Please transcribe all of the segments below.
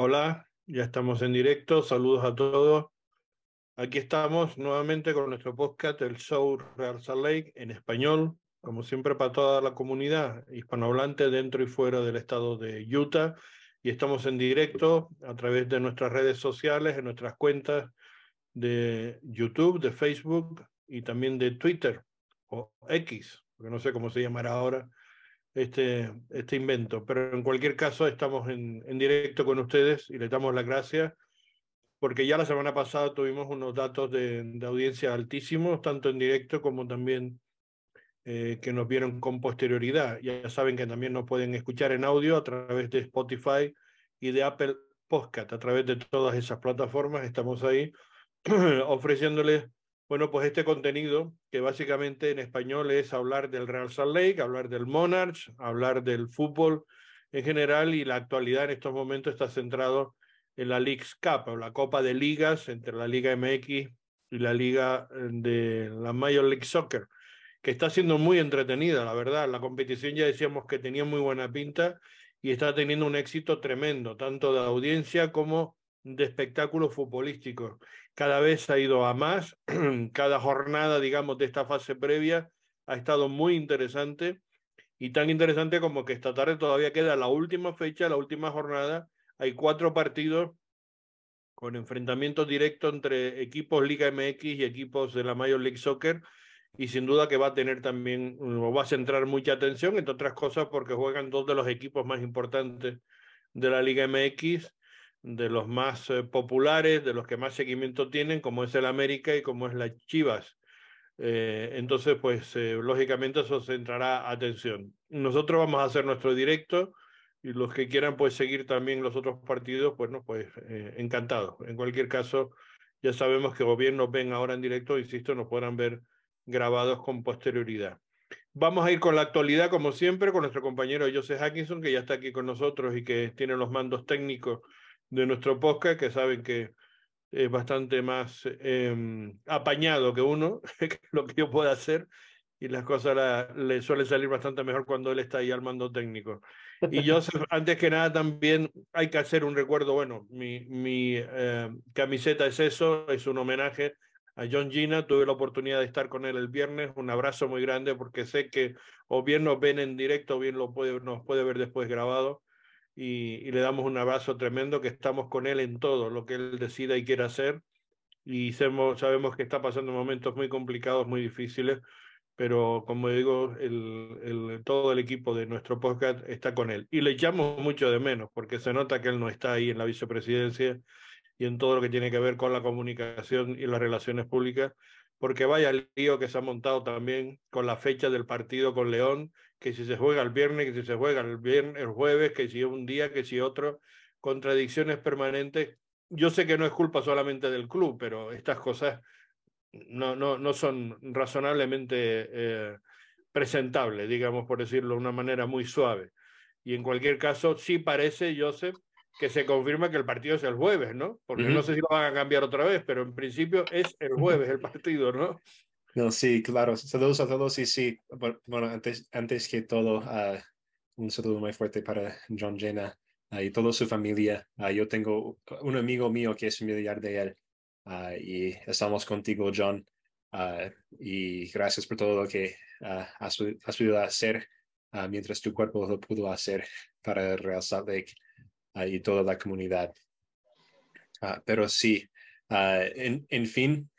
Hola, ya estamos en directo. Saludos a todos. Aquí estamos nuevamente con nuestro podcast, el show Real Salt Lake, en español, como siempre para toda la comunidad hispanohablante dentro y fuera del estado de Utah. Y estamos en directo a través de nuestras redes sociales, en nuestras cuentas de YouTube, de Facebook y también de Twitter o X, porque no sé cómo se llamará ahora este, este invento. Pero en cualquier caso, estamos en, en directo con ustedes y les damos las gracias porque ya la semana pasada tuvimos unos datos de, de audiencia altísimos, tanto en directo como también eh, que nos vieron con posterioridad. Ya saben que también nos pueden escuchar en audio a través de Spotify y de Apple Podcast. A través de todas esas plataformas estamos ahí ofreciéndoles bueno, pues este contenido, que básicamente en español es hablar del Real Salt Lake, hablar del Monarch, hablar del fútbol en general y la actualidad en estos momentos está centrado en la Leagues Cup, o la Copa de Ligas entre la Liga MX y la Liga de la Major League Soccer, que está siendo muy entretenida, la verdad. La competición ya decíamos que tenía muy buena pinta y está teniendo un éxito tremendo, tanto de audiencia como de espectáculos futbolísticos cada vez ha ido a más. Cada jornada, digamos, de esta fase previa ha estado muy interesante y tan interesante como que esta tarde todavía queda la última fecha, la última jornada. Hay cuatro partidos con enfrentamientos directos entre equipos Liga MX y equipos de la Major League Soccer y sin duda que va a tener también, o va a centrar mucha atención, entre otras cosas porque juegan dos de los equipos más importantes de la Liga MX de los más eh, populares, de los que más seguimiento tienen, como es el América y como es la Chivas. Eh, entonces, pues eh, lógicamente eso centrará atención. Nosotros vamos a hacer nuestro directo y los que quieran pues seguir también los otros partidos, bueno, pues encantados. En cualquier caso, ya sabemos que o bien nos ven ahora en directo, insisto, nos podrán ver grabados con posterioridad. Vamos a ir con la actualidad, como siempre, con nuestro compañero Joseph Hackinson, que ya está aquí con nosotros y que tiene los mandos técnicos de nuestro podcast, que saben que es bastante más em, apañado que uno, lo que yo pueda hacer, y las cosas le suelen salir bastante mejor cuando él está ahí al mando técnico. Y yo, antes que nada, también hay que hacer un recuerdo, bueno, mi, mi em, camiseta es eso, es un homenaje a John Gina, tuve la oportunidad de estar con él el viernes, un abrazo muy grande porque sé que o bien nos ven en directo o bien lo puede, nos puede ver después grabado y, le damos un abrazo tremendo, que estamos con él en todo lo que él decida y quiera hacer. Y sabemos, que está pasando momentos muy complicados, muy difíciles, pero como digo, todo el equipo de nuestro podcast está con él. Y le echamos mucho de menos, porque se nota que él no está ahí en la vicepresidencia y en todo lo que tiene que ver con la comunicación y las relaciones públicas, porque vaya el lío que se ha montado también con la fecha del partido con León, que si se juega el viernes, que si se juega el, viernes, el jueves, que si un día, que si otro, contradicciones permanentes. Yo sé que no es culpa solamente del club, pero estas cosas no, no, no son razonablemente eh, presentables, digamos, por decirlo de una manera muy suave. Y en cualquier caso, sí parece, Joseph, que se confirma que el partido es el jueves, ¿no? Porque no sé si lo van a cambiar otra vez, pero en principio es el jueves el partido, ¿no? No, sí, claro. Saludos a todos y sí, bueno, antes, antes que todo, uh, un saludo muy fuerte para John Jenna uh, y toda su familia. Uh, yo tengo un amigo mío que es familiar de él y estamos contigo, John. y gracias por todo lo que has, has, podido hacer mientras tu cuerpo lo pudo hacer para Real Salt Lake y toda la comunidad. pero sí, en, en, fin,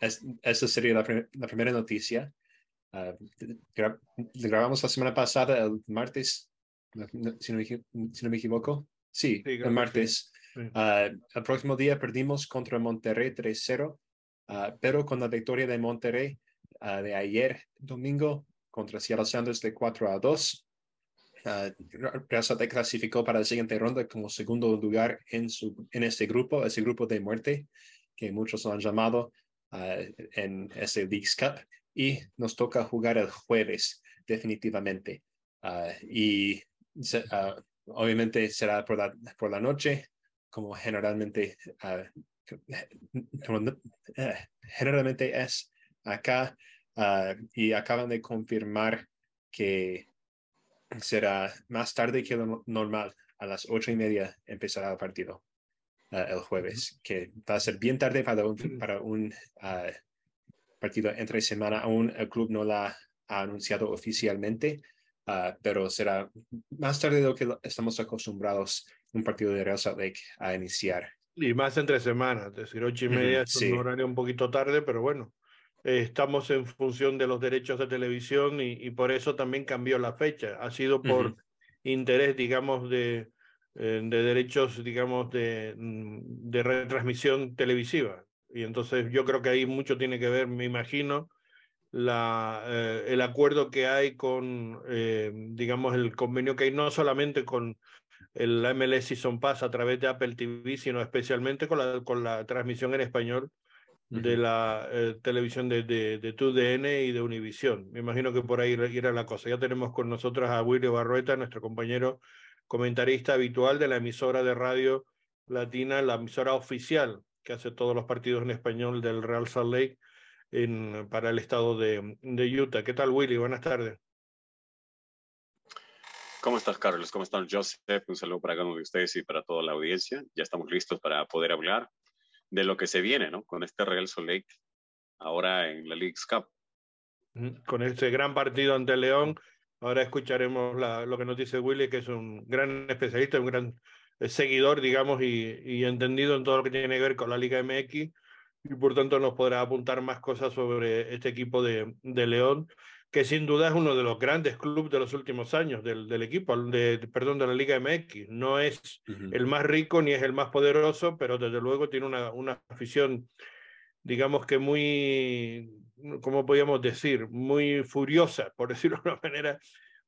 esa sería la, primera noticia. Uh, grabamos la semana pasada, el martes, si no me, si no me equivoco. Sí, el martes. Ah, el próximo día perdimos contra Monterrey 3-0, ah, pero con la victoria de Monterrey de ayer, domingo, contra Seattle Sanders de 4 a 2. Uh, clasificó para la siguiente ronda como segundo lugar en, su, en este grupo, ese grupo de muerte que muchos lo han llamado. Ah, en ese Leagues Cup y nos toca jugar el jueves definitivamente. Ah, y ah, obviamente será por la, por la noche, como generalmente, eh, generalmente es acá y acaban de confirmar que será más tarde que lo normal. a las ocho y media empezará el partido el jueves, que va a ser bien tarde para un, para un partido entre semana. Aún el club no la ha anunciado oficialmente, pero será más tarde de lo que estamos acostumbrados un partido de Real Salt Lake a iniciar. Y más entre semanas, es decir, ocho y media es un horario un poquito tarde, pero bueno, eh, estamos en función de los derechos de televisión y, por eso también cambió la fecha. Ha sido por interés, digamos, de, de derechos, digamos, de, mm, de retransmisión televisiva. Y entonces yo creo que ahí mucho tiene que ver, me imagino, la, eh, el acuerdo que hay con, digamos, el convenio que hay no solamente con el MLS Season Pass a través de Apple TV, sino especialmente con la, con la transmisión en español de la eh, televisión de, de, de TUDN y de Univisión. Me imagino que por ahí irá la cosa. Ya tenemos con nosotros a Willy Barrueta, nuestro compañero comentarista habitual de la emisora de radio latina, la emisora oficial que hace todos los partidos en español del Real Salt Lake en, para el estado de, de Utah. ¿Qué tal, Willy? Buenas tardes. ¿Cómo estás, Carlos? ¿Cómo están, Joseph? Un saludo para cada uno de ustedes y para toda la audiencia. Ya estamos listos para poder hablar de lo que se viene, ¿no? Con este Real Salt Lake ahora en la League's Cup. Con este gran partido ante León, ahora escucharemos la, lo que nos dice Willy, que es un gran especialista, un gran eh, seguidor, digamos, y, y entendido en todo lo que tiene que ver con la Liga MX, y por tanto nos podrá apuntar más cosas sobre este equipo de, de León que sin duda es uno de los grandes clubes de los últimos años del, del equipo, de, perdón, de la Liga MX. No es el más rico ni es el más poderoso, pero desde luego tiene una, una afición, digamos que muy, ¿cómo podríamos decir? Muy furiosa, por decirlo de una manera,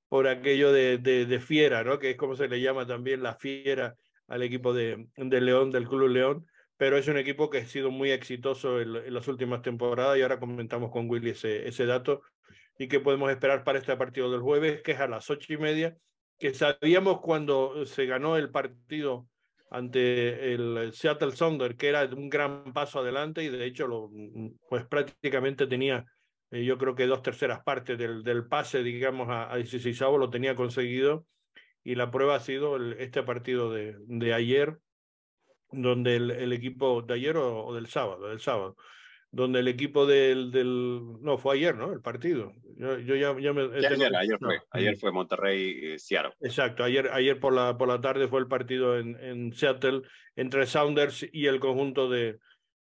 por aquello de, de, de, fiera, ¿no? Que es como se le llama también la fiera al equipo de, de León, del Club León pero es un equipo que ha sido muy exitoso en, en, las últimas temporadas y ahora comentamos con Willy ese, ese dato y qué podemos esperar para este partido del jueves, que es a las ocho y media, que sabíamos cuando se ganó el partido ante el Seattle Sounder, que era un gran paso adelante y de hecho lo, pues prácticamente tenía, eh, yo creo que dos terceras partes del, del pase, digamos, a, a 16 lo tenía conseguido. Y la prueba ha sido este partido de, de ayer, donde el, el, equipo de ayer o, o del sábado, del sábado, donde el equipo del, del no fue ayer, ¿no? El partido. Yo, yo ya, ya, me, ya ayer, ayer, fue, ayer fue Monterrey eh, Seattle. Exacto, ayer, ayer por la por la tarde fue el partido en, en Seattle entre Sounders y el conjunto de,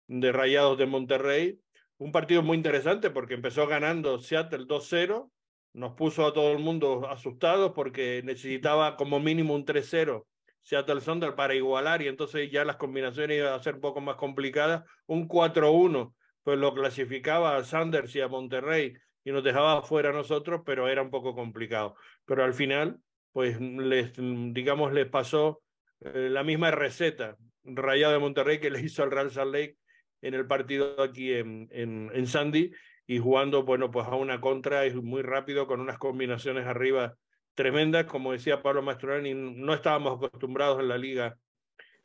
de Rayados de Monterrey. Un partido muy interesante porque empezó ganando Seattle 2-0, nos puso a todo el mundo asustados porque necesitaba como mínimo un 3-0 Seattle Sounders para igualar y entonces ya las combinaciones iban a ser un poco más complicadas. Un 4-1 pues lo clasificaba a Sanders y a Monterrey y nos dejaba fuera a nosotros, pero era un poco complicado. Pero al final, pues les, digamos, les pasó eh, la misma receta Rayado de Monterrey que le hizo al Real Salt Lake en el partido aquí en, en, en Sandy y jugando, bueno, pues a una contra y muy rápido con unas combinaciones arriba tremendas, como decía Pablo Mastroianni, no estábamos acostumbrados en la liga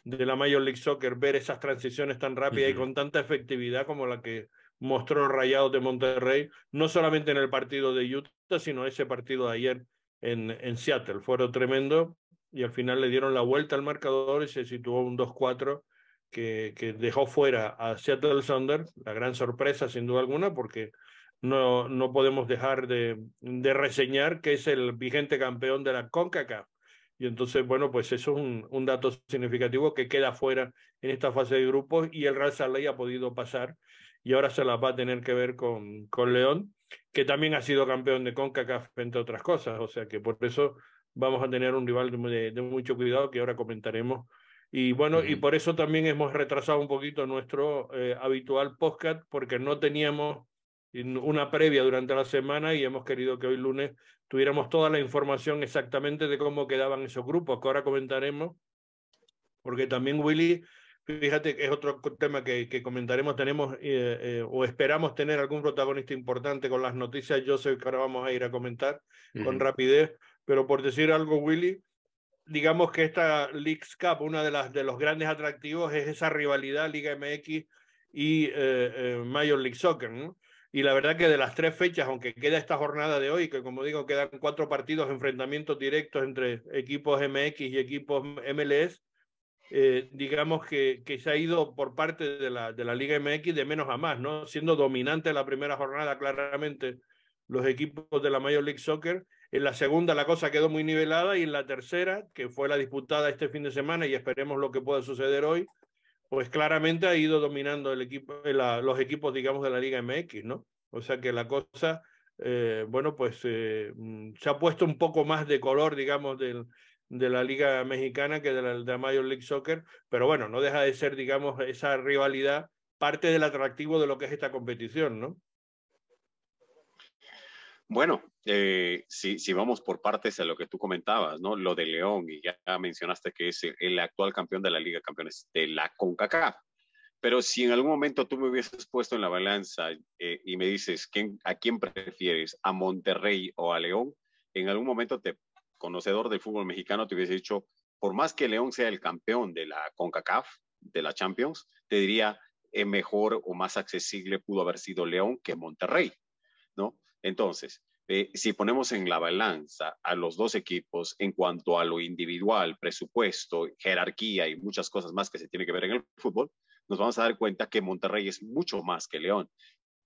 de la Major League Soccer ver esas transiciones tan rápidas uh -huh. y con tanta efectividad como la que mostró Rayados de Monterrey, no solamente en el partido de Utah, sino ese partido de ayer en, en Seattle. Fueron tremendo y al final le dieron la vuelta al marcador y se situó un 2-4 que, que, dejó fuera a Seattle Sounders, la gran sorpresa sin duda alguna, porque no, no podemos dejar de, de reseñar que es el vigente campeón de la CONCACAF y entonces, bueno, pues eso es un, un, dato significativo que queda fuera en esta fase de grupos y el Real Salt ha podido pasar y ahora se la va a tener que ver con, con León, que también ha sido campeón de CONCACAF, entre otras cosas. O sea que por eso vamos a tener un rival de, de mucho cuidado que ahora comentaremos. Y bueno, uh -huh. y por eso también hemos retrasado un poquito nuestro eh, habitual podcast, porque no teníamos una previa durante la semana y hemos querido que hoy lunes tuviéramos toda la información exactamente de cómo quedaban esos grupos, que ahora comentaremos, porque también Willy, fíjate que es otro tema que, que comentaremos, tenemos eh, eh, o esperamos tener algún protagonista importante con las noticias, yo sé que ahora vamos a ir a comentar uh -huh. con rapidez, pero por decir algo, Willy, digamos que esta Leagues Cup, una de las de los grandes atractivos es esa rivalidad Liga MX y eh, Major League Soccer, ¿no? Y la verdad que de las tres fechas, aunque queda esta jornada de hoy, que como digo, quedan cuatro partidos, enfrentamientos directos entre equipos MX y equipos MLS, eh, digamos que, que, se ha ido por parte de la, de la Liga MX de menos a más, ¿no? Siendo dominante la primera jornada claramente los equipos de la Major League Soccer. En la segunda la cosa quedó muy nivelada y en la tercera, que fue la disputada este fin de semana y esperemos lo que pueda suceder hoy, pues claramente ha ido dominando el equipo, los equipos, digamos, de la Liga MX, ¿no? O sea que la cosa, eh, bueno, pues eh, mm, se ha puesto un poco más de color, digamos, de la Liga Mexicana que de la Major League Soccer, pero bueno, no deja de ser, digamos, esa rivalidad parte del atractivo de lo que es esta competición, ¿no? Bueno, eh, si, vamos por partes a lo que tú comentabas, ¿no? Lo de León, y ya mencionaste que es el actual campeón de la Liga Campeones de la CONCACAF. Pero si en algún momento tú me hubieses puesto en la balanza eh, y me dices, ¿quién, ¿a quién prefieres? ¿A Monterrey o a León? En algún momento te, conocedor del fútbol mexicano, te hubiese dicho, por más que León sea el campeón de la CONCACAF, de la Champions, te diría, es mejor o más accesible pudo haber sido León que Monterrey, ¿no? Entonces, eh, si ponemos en la balanza a los dos equipos en cuanto a lo individual, presupuesto, jerarquía y muchas cosas más que se tiene que ver en el fútbol, nos vamos a dar cuenta que Monterrey es mucho más que León.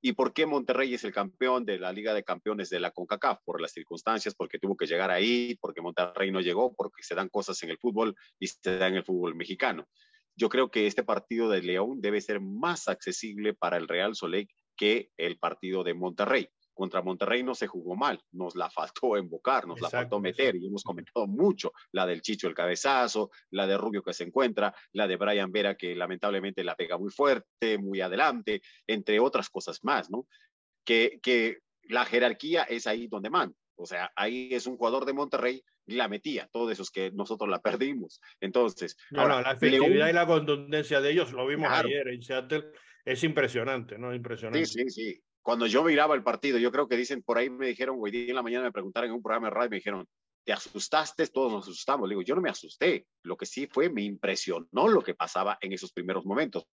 ¿Y por qué Monterrey es el campeón de la Liga de Campeones de la CONCACAF? Por las circunstancias, porque tuvo que llegar ahí, porque Monterrey no llegó, porque se dan cosas en el fútbol y se dan en el fútbol mexicano. Yo creo que este partido de León debe ser más accesible para el Real Soleil que el partido de Monterrey contra Monterrey no se jugó mal, nos la faltó invocar, nos la faltó meter y hemos comentado mucho la del Chicho el cabezazo, la de Rubio que se encuentra, la de Brian Vera que lamentablemente la pega muy fuerte, muy adelante, entre otras cosas más, ¿no? Que, que la jerarquía es ahí donde manda. O sea, ahí es un jugador de Monterrey la metía, todos esos que nosotros la perdimos. Entonces, ahora, la efectividad y la contundencia de ellos lo vimos ayer en Seattle, es impresionante, ¿no? Impresionante. Sí, sí, sí cuando yo miraba el partido, yo creo que dicen por ahí, me dijeron, día en la mañana me preguntaron en un programa de radio, me dijeron, ¿te asustaste? Todos nos asustamos. Le digo, yo no me asusté. Lo que sí fue, me impresionó lo que pasaba en esos primeros momentos.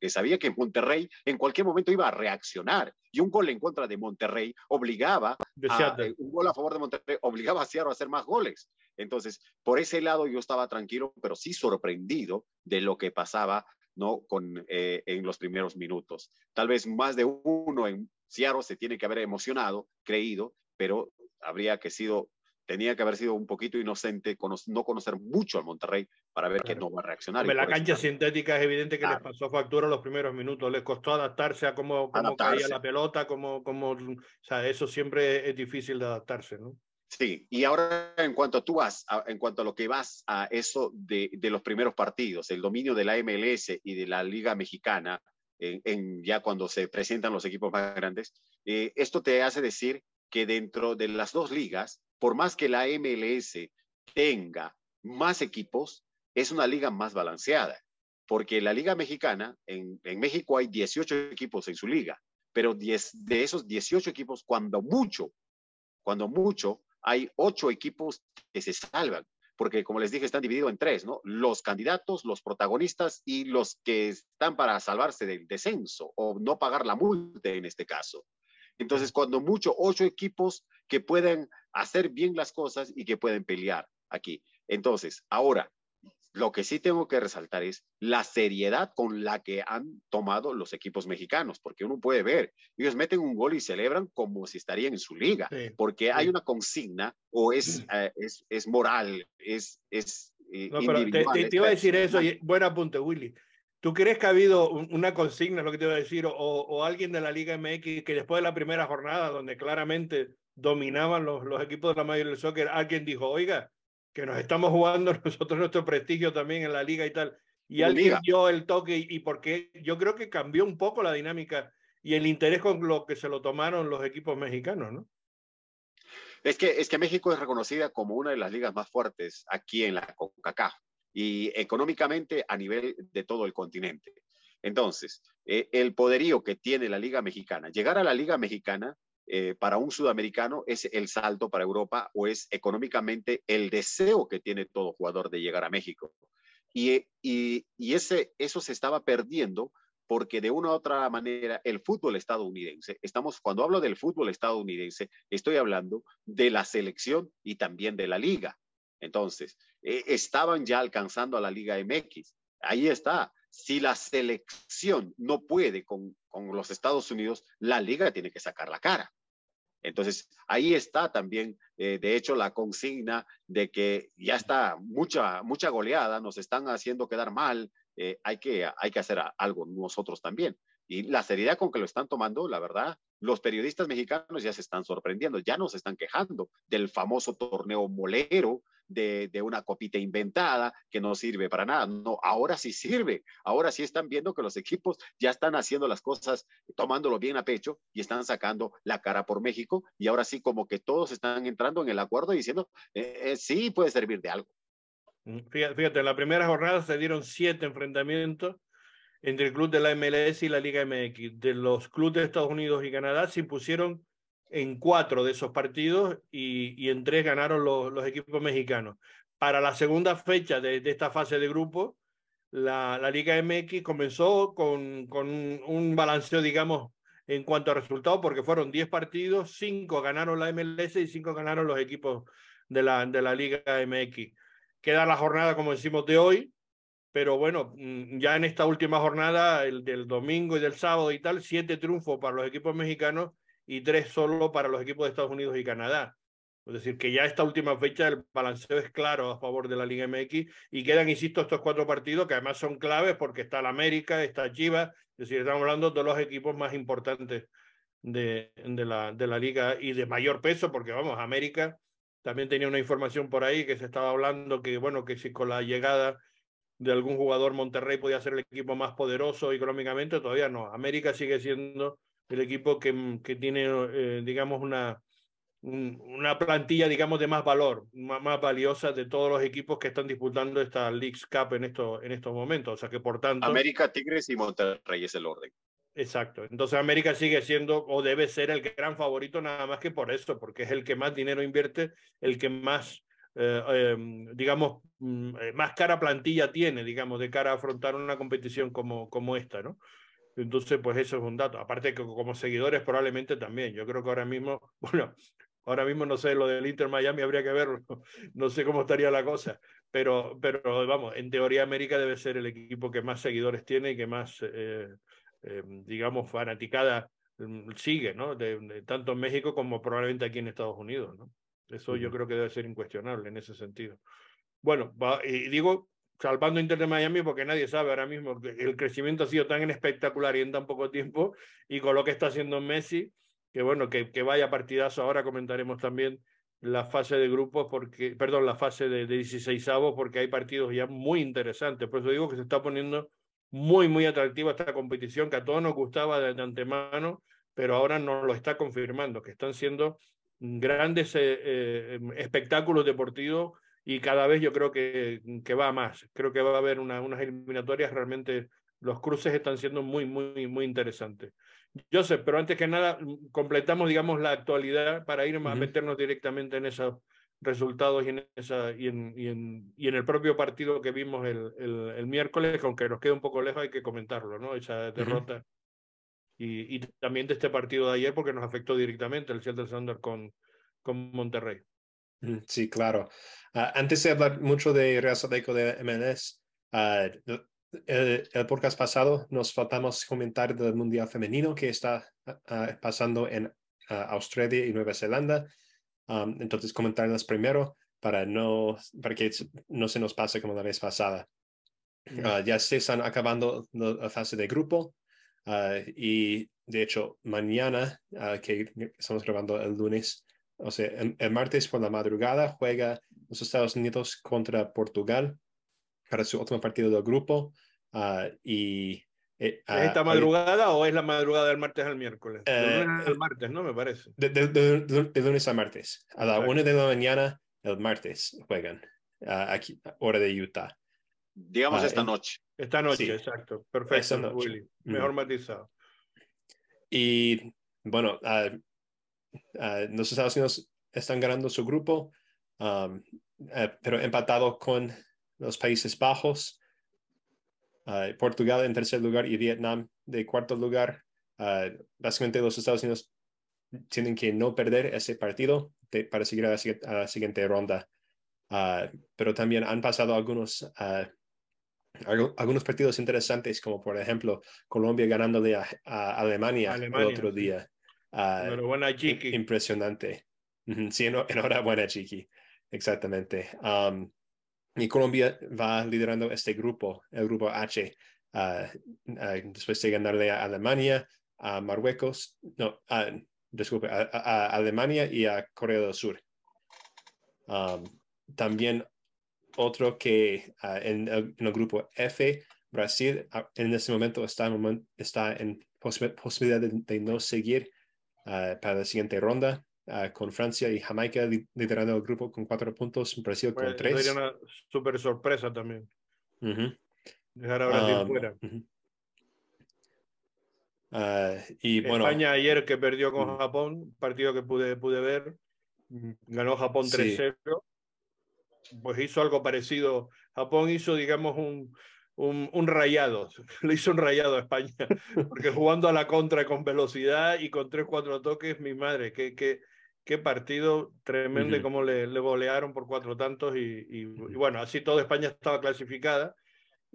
Que sabía que Monterrey en cualquier momento iba a reaccionar y un gol en contra de Monterrey obligaba a, eh, un gol a favor de Monterrey obligaba a Seattle a hacer más goles. Entonces, por ese lado yo estaba tranquilo, pero sí sorprendido de lo que pasaba ¿no? Con, eh, en los primeros minutos. Tal vez más de uno en Seattle se tiene que haber emocionado, creído, pero habría que sido, tenía que haber sido un poquito inocente, no conocer mucho al Monterrey para ver que no va a reaccionar. la cancha sintética es evidente que les pasó factura los primeros minutos, les costó adaptarse a cómo, cómo caía la pelota, cómo, cómo, o sea, eso siempre es difícil de adaptarse, ¿no? Sí, y ahora en cuanto tú vas, en cuanto a lo que vas a eso de, de, los primeros partidos, el dominio de la MLS y de la Liga Mexicana, en, ya cuando se presentan los equipos más grandes, eh, esto te hace decir que dentro de las dos ligas, por más que la MLS tenga más equipos, es una liga más balanceada, porque la Liga Mexicana, en, en México hay 18 equipos en su liga, pero 10, de esos 18 equipos, cuando mucho, cuando mucho, hay ocho equipos que se salvan, porque como les dije, están divididos en tres, ¿no? Los candidatos, los protagonistas y los que están para salvarse del descenso o no pagar la multa en este caso. Entonces, cuando mucho, ocho equipos que pueden hacer bien las cosas y que pueden pelear aquí. Entonces, ahora, lo que sí tengo que resaltar es la seriedad con la que han tomado los equipos mexicanos, porque uno puede ver, ellos meten un gol y celebran como si estarían en su liga, porque hay una consigna o es, eh, es, es, moral, es... es eh, no, pero te, te, iba a decir eso, y, buen apunte, Willy. ¿Tú crees que ha habido una consigna, lo que te iba a decir, o, o, alguien de la Liga MX que después de la primera jornada, donde claramente dominaban los, los equipos de la Major League Soccer, alguien dijo, oiga, que nos estamos jugando nosotros nuestro prestigio también en la liga y tal. Y alguien dio el toque y, porque yo creo que cambió un poco la dinámica y el interés con lo que se lo tomaron los equipos mexicanos, ¿no? Es que, es que México es reconocida como una de las ligas más fuertes aquí en la CONCACAF y económicamente a nivel de todo el continente. Entonces, eh, el poderío que tiene la Liga Mexicana, llegar a la Liga Mexicana eh, para un sudamericano es el salto para Europa o es económicamente el deseo que tiene todo jugador de llegar a México. Y, ese, eso se estaba perdiendo porque de una u otra manera el fútbol estadounidense, estamos, cuando hablo del fútbol estadounidense, estoy hablando de la selección y también de la liga. Entonces, eh, estaban ya alcanzando a la Liga MX. Ahí está. Si la selección no puede con, con los Estados Unidos, la liga tiene que sacar la cara. Entonces, ahí está también, eh, de hecho, la consigna de que ya está mucha, mucha goleada, nos están haciendo quedar mal, eh, hay, que, hay que hacer algo nosotros también. Y la seriedad con que lo están tomando, la verdad, los periodistas mexicanos ya se están sorprendiendo, ya nos están quejando del famoso torneo molero, de, de, una copita inventada que no sirve para nada. No, ahora sí sirve. Ahora sí están viendo que los equipos ya están haciendo las cosas, tomándolo bien a pecho y están sacando la cara por México. Y ahora sí, como que todos están entrando en el acuerdo diciendo, eh, eh, sí puede servir de algo. Mm, fíjate, en la primera jornada se dieron siete enfrentamientos entre el club de la MLS y la Liga MX. De los clubes de Estados Unidos y Canadá se impusieron en cuatro de esos partidos y, y en tres ganaron los, equipos mexicanos. Para la segunda fecha de, de esta fase de grupo, la, la, Liga MX comenzó con, con un, balanceo, digamos, en cuanto a resultados, porque fueron diez partidos, cinco ganaron la MLS y cinco ganaron los equipos de la, de la Liga MX. Queda la jornada, como decimos, de hoy, pero bueno, mm, ya en esta última jornada, el del domingo y del sábado y tal, siete triunfos para los equipos mexicanos y tres solo para los equipos de Estados Unidos y Canadá. Es decir, que ya esta última fecha el balanceo es claro a favor de la Liga MX y quedan, insisto, estos cuatro partidos que además son claves porque está la América, está Chivas, es decir, estamos hablando de los equipos más importantes de, de, la, de la liga y de mayor peso porque, vamos, América también tenía una información por ahí que se estaba hablando que, bueno, que si con la llegada de algún jugador Monterrey podía ser el equipo más poderoso económicamente, todavía no. América sigue siendo el equipo que, que tiene, eh, digamos, una, un, una plantilla, digamos, de más valor, más, más, valiosa de todos los equipos que están disputando esta Leagues Cup en, esto, en estos momentos. O sea que, por tanto... América, Tigres y Monterrey es el orden. Exacto. Entonces América sigue siendo o debe ser el gran favorito nada más que por eso, porque es el que más dinero invierte, el que más, eh, eh, digamos, mm, eh, más cara plantilla tiene, digamos, de cara a afrontar una competición como, como esta, ¿no? Entonces, pues eso es un dato. Aparte que como seguidores probablemente también. Yo creo que ahora mismo, bueno, ahora mismo no sé lo del Inter Miami, habría que verlo. No sé cómo estaría la cosa. Pero, pero vamos, en teoría América debe ser el equipo que más seguidores tiene y que más... Eh, eh, digamos, fanaticada mm, sigue, ¿no? De, de, tanto en México como probablemente aquí en Estados Unidos, ¿no? Eso yo creo que debe ser incuestionable en ese sentido. Bueno, va, y digo, salvando Inter de Miami porque nadie sabe ahora mismo que el crecimiento ha sido tan espectacular y en tan poco tiempo y con lo que está haciendo Messi, que bueno, que, que vaya partidazo. Ahora comentaremos también la fase de grupos, porque, perdón, la fase de, de 16 avos, porque hay partidos ya muy interesantes. Por eso digo que se está poniendo muy, muy atractiva esta competición que a todos nos gustaba de, de antemano, pero ahora nos lo está confirmando, que están siendo grandes eh, eh, espectáculos deportivos y cada vez yo creo que, que va más. Creo que va a haber una, unas eliminatorias realmente, los cruces están siendo muy, muy, muy interesantes. Joseph, pero antes que nada, completamos, digamos, la actualidad para ir uh -huh. a meternos directamente en esos resultados y en, esa, y en, y en, y en el propio partido que vimos el, el, el, miércoles, aunque nos queda un poco lejos, hay que comentarlo, ¿no? Esa derrota. Uh -huh. Y, y, también de este partido de ayer, porque nos afectó directamente el Seattle Sounders con, con Monterrey. Sí, claro. Uh, antes de hablar mucho de Real Sadeco de MLS, uh, el, el, podcast pasado nos faltamos comentar del Mundial Femenino que está uh, pasando en Australia y Nueva Zelanda. Um, entonces, comentarlas primero para, no, para que no se nos pase como la vez pasada. Uh, ya se están acabando la fase de grupo uh, y de hecho mañana, uh, que estamos grabando el lunes, o sea, el, el, martes por la madrugada juega los Estados Unidos contra Portugal para su último partido del grupo y eh, ¿Es esta madrugada o es la madrugada del martes al miércoles? Eh, el martes, ¿no? Me parece. De, de, de, de lunes a martes. A la una de la mañana, el martes, juegan. Aquí, hora de Utah. Digamos uh, esta noche. Esta noche, sí. exacto. Perfecto, noche. Willy. Mejor mm. matizado. Y bueno, uh, los Estados Unidos están ganando su grupo, um, pero empatado con los Países Bajos. Uh, Portugal en tercer lugar y Vietnam de cuarto lugar. Ah, básicamente los Estados Unidos tienen que no perder ese partido para seguir a la, siguiente ronda. Ah, pero también han pasado algunos, ah, algunos partidos interesantes, como por ejemplo Colombia ganándole a, Alemania, el otro día. Enhorabuena, Chiqui. Impresionante. Sí, enhorabuena, Chiqui. Exactamente. y Colombia va liderando este grupo, el grupo H, después de ganarle a Alemania, a Marruecos, no, disculpe, a, Alemania y a Corea del Sur. también otro que ah, en, el, grupo F, Brasil ah, en este momento está, está en posibilidad de, no seguir ah, para la siguiente ronda. con Francia y Jamaica liderando el grupo con cuatro puntos, Brasil con pues, tres. Sería una super sorpresa también. Dejar a Brasil fuera. Ah, y bueno, España ayer que perdió con Japón, partido que pude, pude ver, ganó Japón 3-0, pues hizo algo parecido. Japón hizo, digamos, un, un, un, rayado, le hizo un rayado a España, porque jugando a la contra con velocidad y con 3-4 toques, mi madre, qué, qué, qué partido tremendo y cómo le, le, golearon por cuatro tantos y, y, bueno, así toda España estaba clasificada.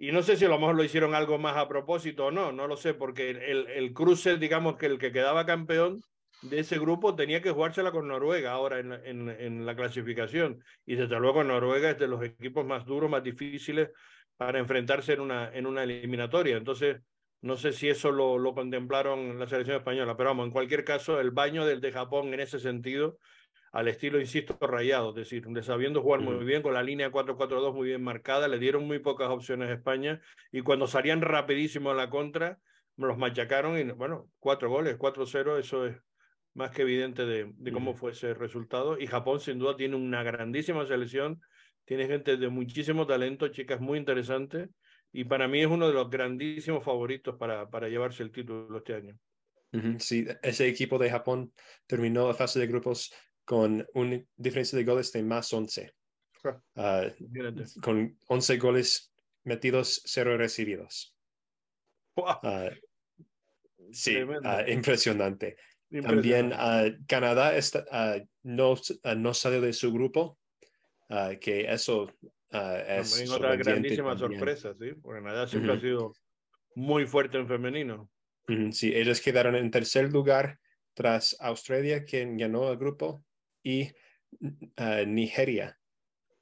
Y no sé si a lo mejor lo hicieron algo más a propósito o no, no lo sé, porque el, el cruce, digamos que el que quedaba campeón de ese grupo tenía que jugársela con Noruega ahora en, en, en, la clasificación. Y desde luego Noruega es de los equipos más duros, más difíciles para enfrentarse en una, en una eliminatoria. Entonces, no sé si eso lo, lo contemplaron la selección española, pero vamos, en cualquier caso, el baño del de Japón en ese sentido al estilo, insisto, rayado, es decir, sabiendo jugar muy bien, con la línea 4-4-2 muy bien marcada, le dieron muy pocas opciones a España y cuando salían rapidísimo a la contra, los machacaron y bueno, cuatro goles, 4-0, eso es más que evidente de, de cómo fue ese resultado. Y Japón sin duda tiene una grandísima selección, tiene gente de muchísimo talento, chicas muy interesantes y para mí es uno de los grandísimos favoritos para, para llevarse el título este año. Sí, ese equipo de Japón terminó la fase de grupos con una diferencia de goles de más 11. Ah, con 11 goles metidos, cero recibidos. Ah, sí, ah, impresionante. También Canadá está, no, no salió de su grupo, que eso es otra grandísima sorpresa, ¿sí? Porque Canadá siempre ha sido muy fuerte en femenino. Sí, ellos quedaron en tercer lugar tras Australia, quien ganó el grupo, y Nigeria,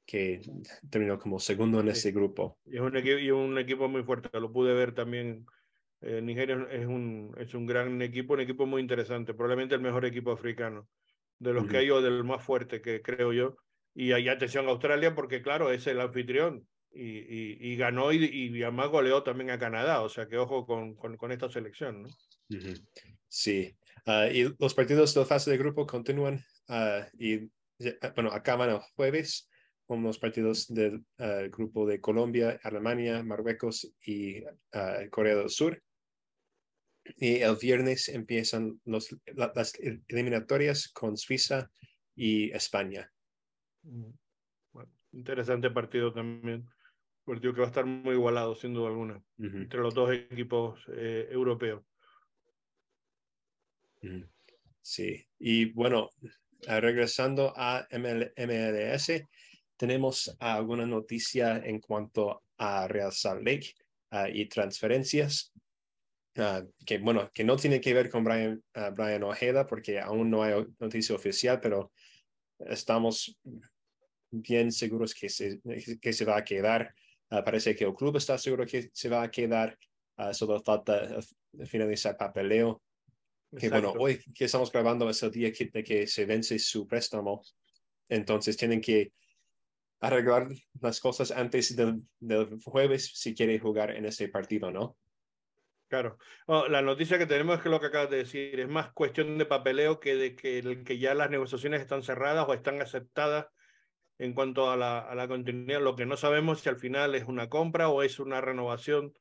que terminó como segundo en ese grupo. Y es un, equipo, y un equipo muy fuerte, lo pude ver también. Eh, Nigeria es un, es un gran equipo, un equipo muy interesante, probablemente el mejor equipo africano, de los que hay o del más fuerte, que creo yo. Y hay atención a Australia porque, claro, es el anfitrión y, y, y ganó y, y, además goleó también a Canadá, o sea que ojo con, con, con esta selección. ¿no? Sí, uh, y los partidos de la fase de grupo continúan Ah, y ah, bueno, acaban el jueves con los partidos del ah, grupo de Colombia, Alemania, Marruecos y Corea del Sur. Y el viernes empiezan los, las eliminatorias con Suiza y España. Mm, interesante partido también. Partido que va a estar muy igualado, sin duda alguna, entre los dos equipos eh, europeos. Sí, y bueno, Ah, regresando a MLS, tenemos alguna noticia en cuanto a Real Salt Lake ah, y transferencias. Ah, que bueno, que no tiene que ver con Brian, Brian Ojeda porque aún no hay noticia oficial, pero estamos bien seguros que se, que se va a quedar. parece que el club está seguro que se va a quedar. solo falta finalizar papeleo que bueno, hoy que estamos grabando es el día que, de que se vence su préstamo, entonces tienen que arreglar las cosas antes del, del jueves si quiere jugar en ese partido, ¿no? Claro. la noticia que tenemos es que lo que acabas de decir es más cuestión de papeleo que de que, ya las negociaciones están cerradas o están aceptadas en cuanto a la, continuidad. Lo que no sabemos si al final es una compra o es una renovación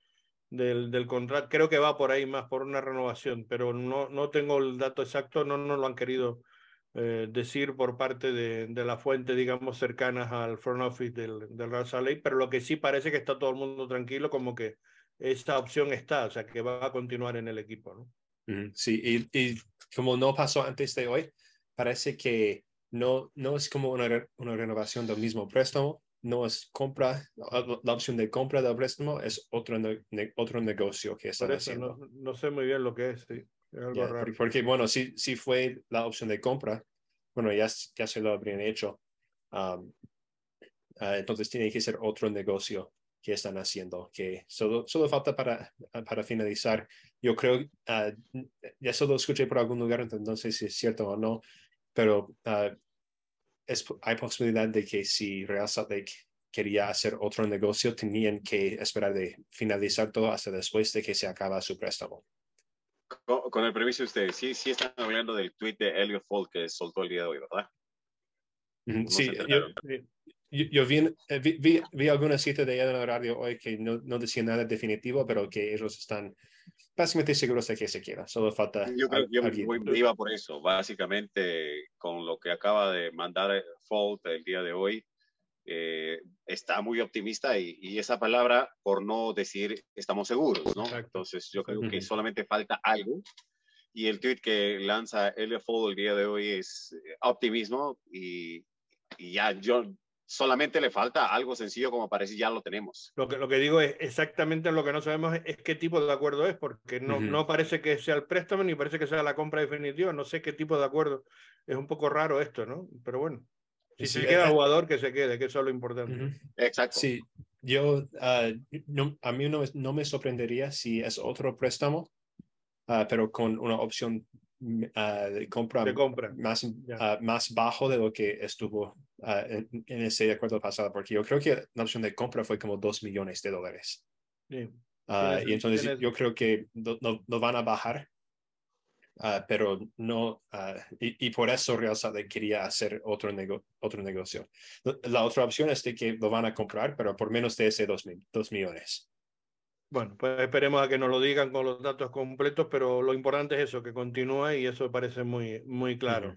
del, contrato. Creo que va por ahí más por una renovación, pero no, no tengo el dato exacto, no nos lo han querido eh, decir por parte de, la fuente, digamos, cercanas al front office del, del Real Salt pero lo que sí parece que está todo el mundo tranquilo, como que esa opción está, o sea que va a continuar en el equipo. ¿no? Sí, y, y, como no pasó antes de hoy, parece que no, no es como una, una renovación del mismo préstamo, no es compra, la opción de compra del préstamo es otro, otro negocio que están haciendo. No, sé muy bien lo que es, sí. algo raro. Porque, bueno, si, si fue la opción de compra, bueno, ya, ya se lo habrían hecho. Um, uh, entonces tiene que ser otro negocio que están haciendo, que solo, solo falta para, para finalizar. Yo creo, uh, ya solo escuché por algún lugar, entonces si es cierto o no, pero uh, es, hay posibilidad de que si Real Salt Lake quería hacer otro negocio, tenían que esperar de finalizar todo hasta después de que se acaba su préstamo. Con, el permiso de ustedes, sí, sí están hablando del tweet de Elliot Folk que soltó el día de hoy, ¿verdad? sí, yo, yo, eh, vi, vi, vi, alguna cita de ella en la radio hoy que no, no decía nada definitivo, pero que ellos están básicamente seguros de que se queda. Solo falta. Yo creo yo iba por eso. Básicamente, con lo que acaba de mandar Fault el día de hoy, eh, está muy optimista y, y, esa palabra, por no decir estamos seguros, ¿no? Entonces, yo creo que solamente falta algo. Y el tweet que lanza Elliot Fold el día de hoy es eh, optimismo y, y ya yo solamente le falta algo sencillo como parece ya lo tenemos. Lo que, lo que digo es exactamente lo que no sabemos es, qué tipo de acuerdo es, porque no, no parece que sea el préstamo ni parece que sea la compra definitiva, no sé qué tipo de acuerdo. Es un poco raro esto, ¿no? Pero bueno, si se queda eh, jugador, que se quede, que eso es lo importante. Exacto. Sí, yo, ah, no, a mí no, no, me sorprendería si es otro préstamo, uh, pero con una opción uh, de, compra de compra, Más, uh, más bajo de lo que estuvo en, en, ese acuerdo pasado, porque yo creo que la opción de compra fue como dos millones de dólares. Sí. y entonces yo creo que no, no, van a bajar, pero no, y, y, por eso Real Salt quería hacer otro, nego otro negocio. La otra opción es de que lo van a comprar, pero por menos de ese dos, dos millones. Bueno, pues esperemos a que nos lo digan con los datos completos, pero lo importante es eso, que continúe y eso parece muy, muy claro.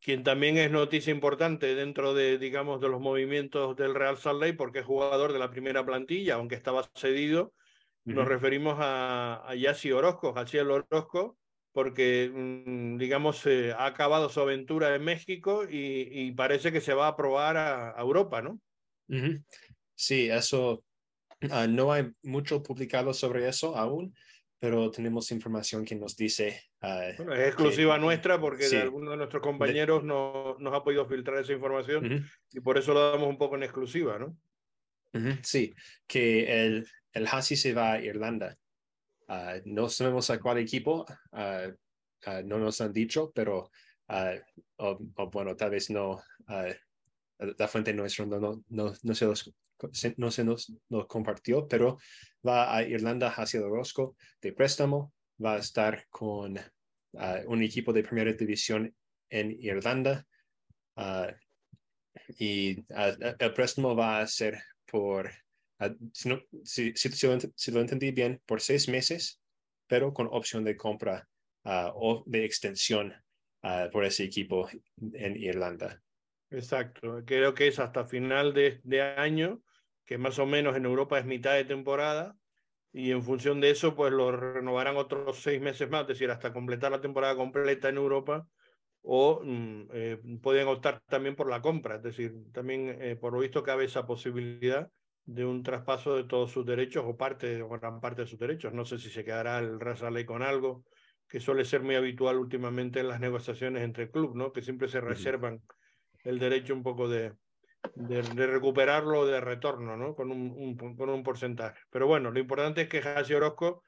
Quien también es noticia importante dentro de, digamos, de los movimientos del Real Salt Lake, porque es jugador de la primera plantilla, aunque estaba cedido, nos referimos a, a Yassi Orozco, Jaciel Orozco, porque, mm, digamos, eh, ha acabado su aventura en México y, y, parece que se va a probar a, a Europa, ¿no? Sí, eso Ah, no hay mucho publicado sobre eso aún, pero tenemos información que nos dice. Uh, bueno, es exclusiva nuestra porque de alguno de nuestros compañeros no, nos ha podido filtrar esa información y por eso lo damos un poco en exclusiva, ¿no? Sí, que el, el Hasi se va a Irlanda. Uh, no sabemos a cuál equipo, no nos han dicho, pero o, o, bueno, tal vez no, la fuente nuestra no, no, no, no se los no se nos, nos, compartió, pero va a Irlanda hacia el Rosco de préstamo, va a estar con uh, un equipo de primera división en Irlanda uh, y uh, el préstamo va a ser por, si, no, si, si, si, lo, entendí bien, por seis meses, pero con opción de compra o de extensión por ese equipo en Irlanda. Exacto, creo que es hasta final de, de año que más o menos en Europa es mitad de temporada, y en función de eso, pues lo renovarán otros seis meses más, es decir, hasta completar la temporada completa en Europa, o mm, eh, pueden optar también por la compra, es decir, también eh, por lo visto cabe esa posibilidad de un traspaso de todos sus derechos o parte o gran parte de sus derechos. No sé si se quedará el Razaley con algo, que suele ser muy habitual últimamente en las negociaciones entre clubes, ¿no? que siempre se reservan el derecho un poco de, de, recuperarlo de retorno, ¿no? Con un, con un porcentaje. Pero bueno, lo importante es que Hasi Orozco,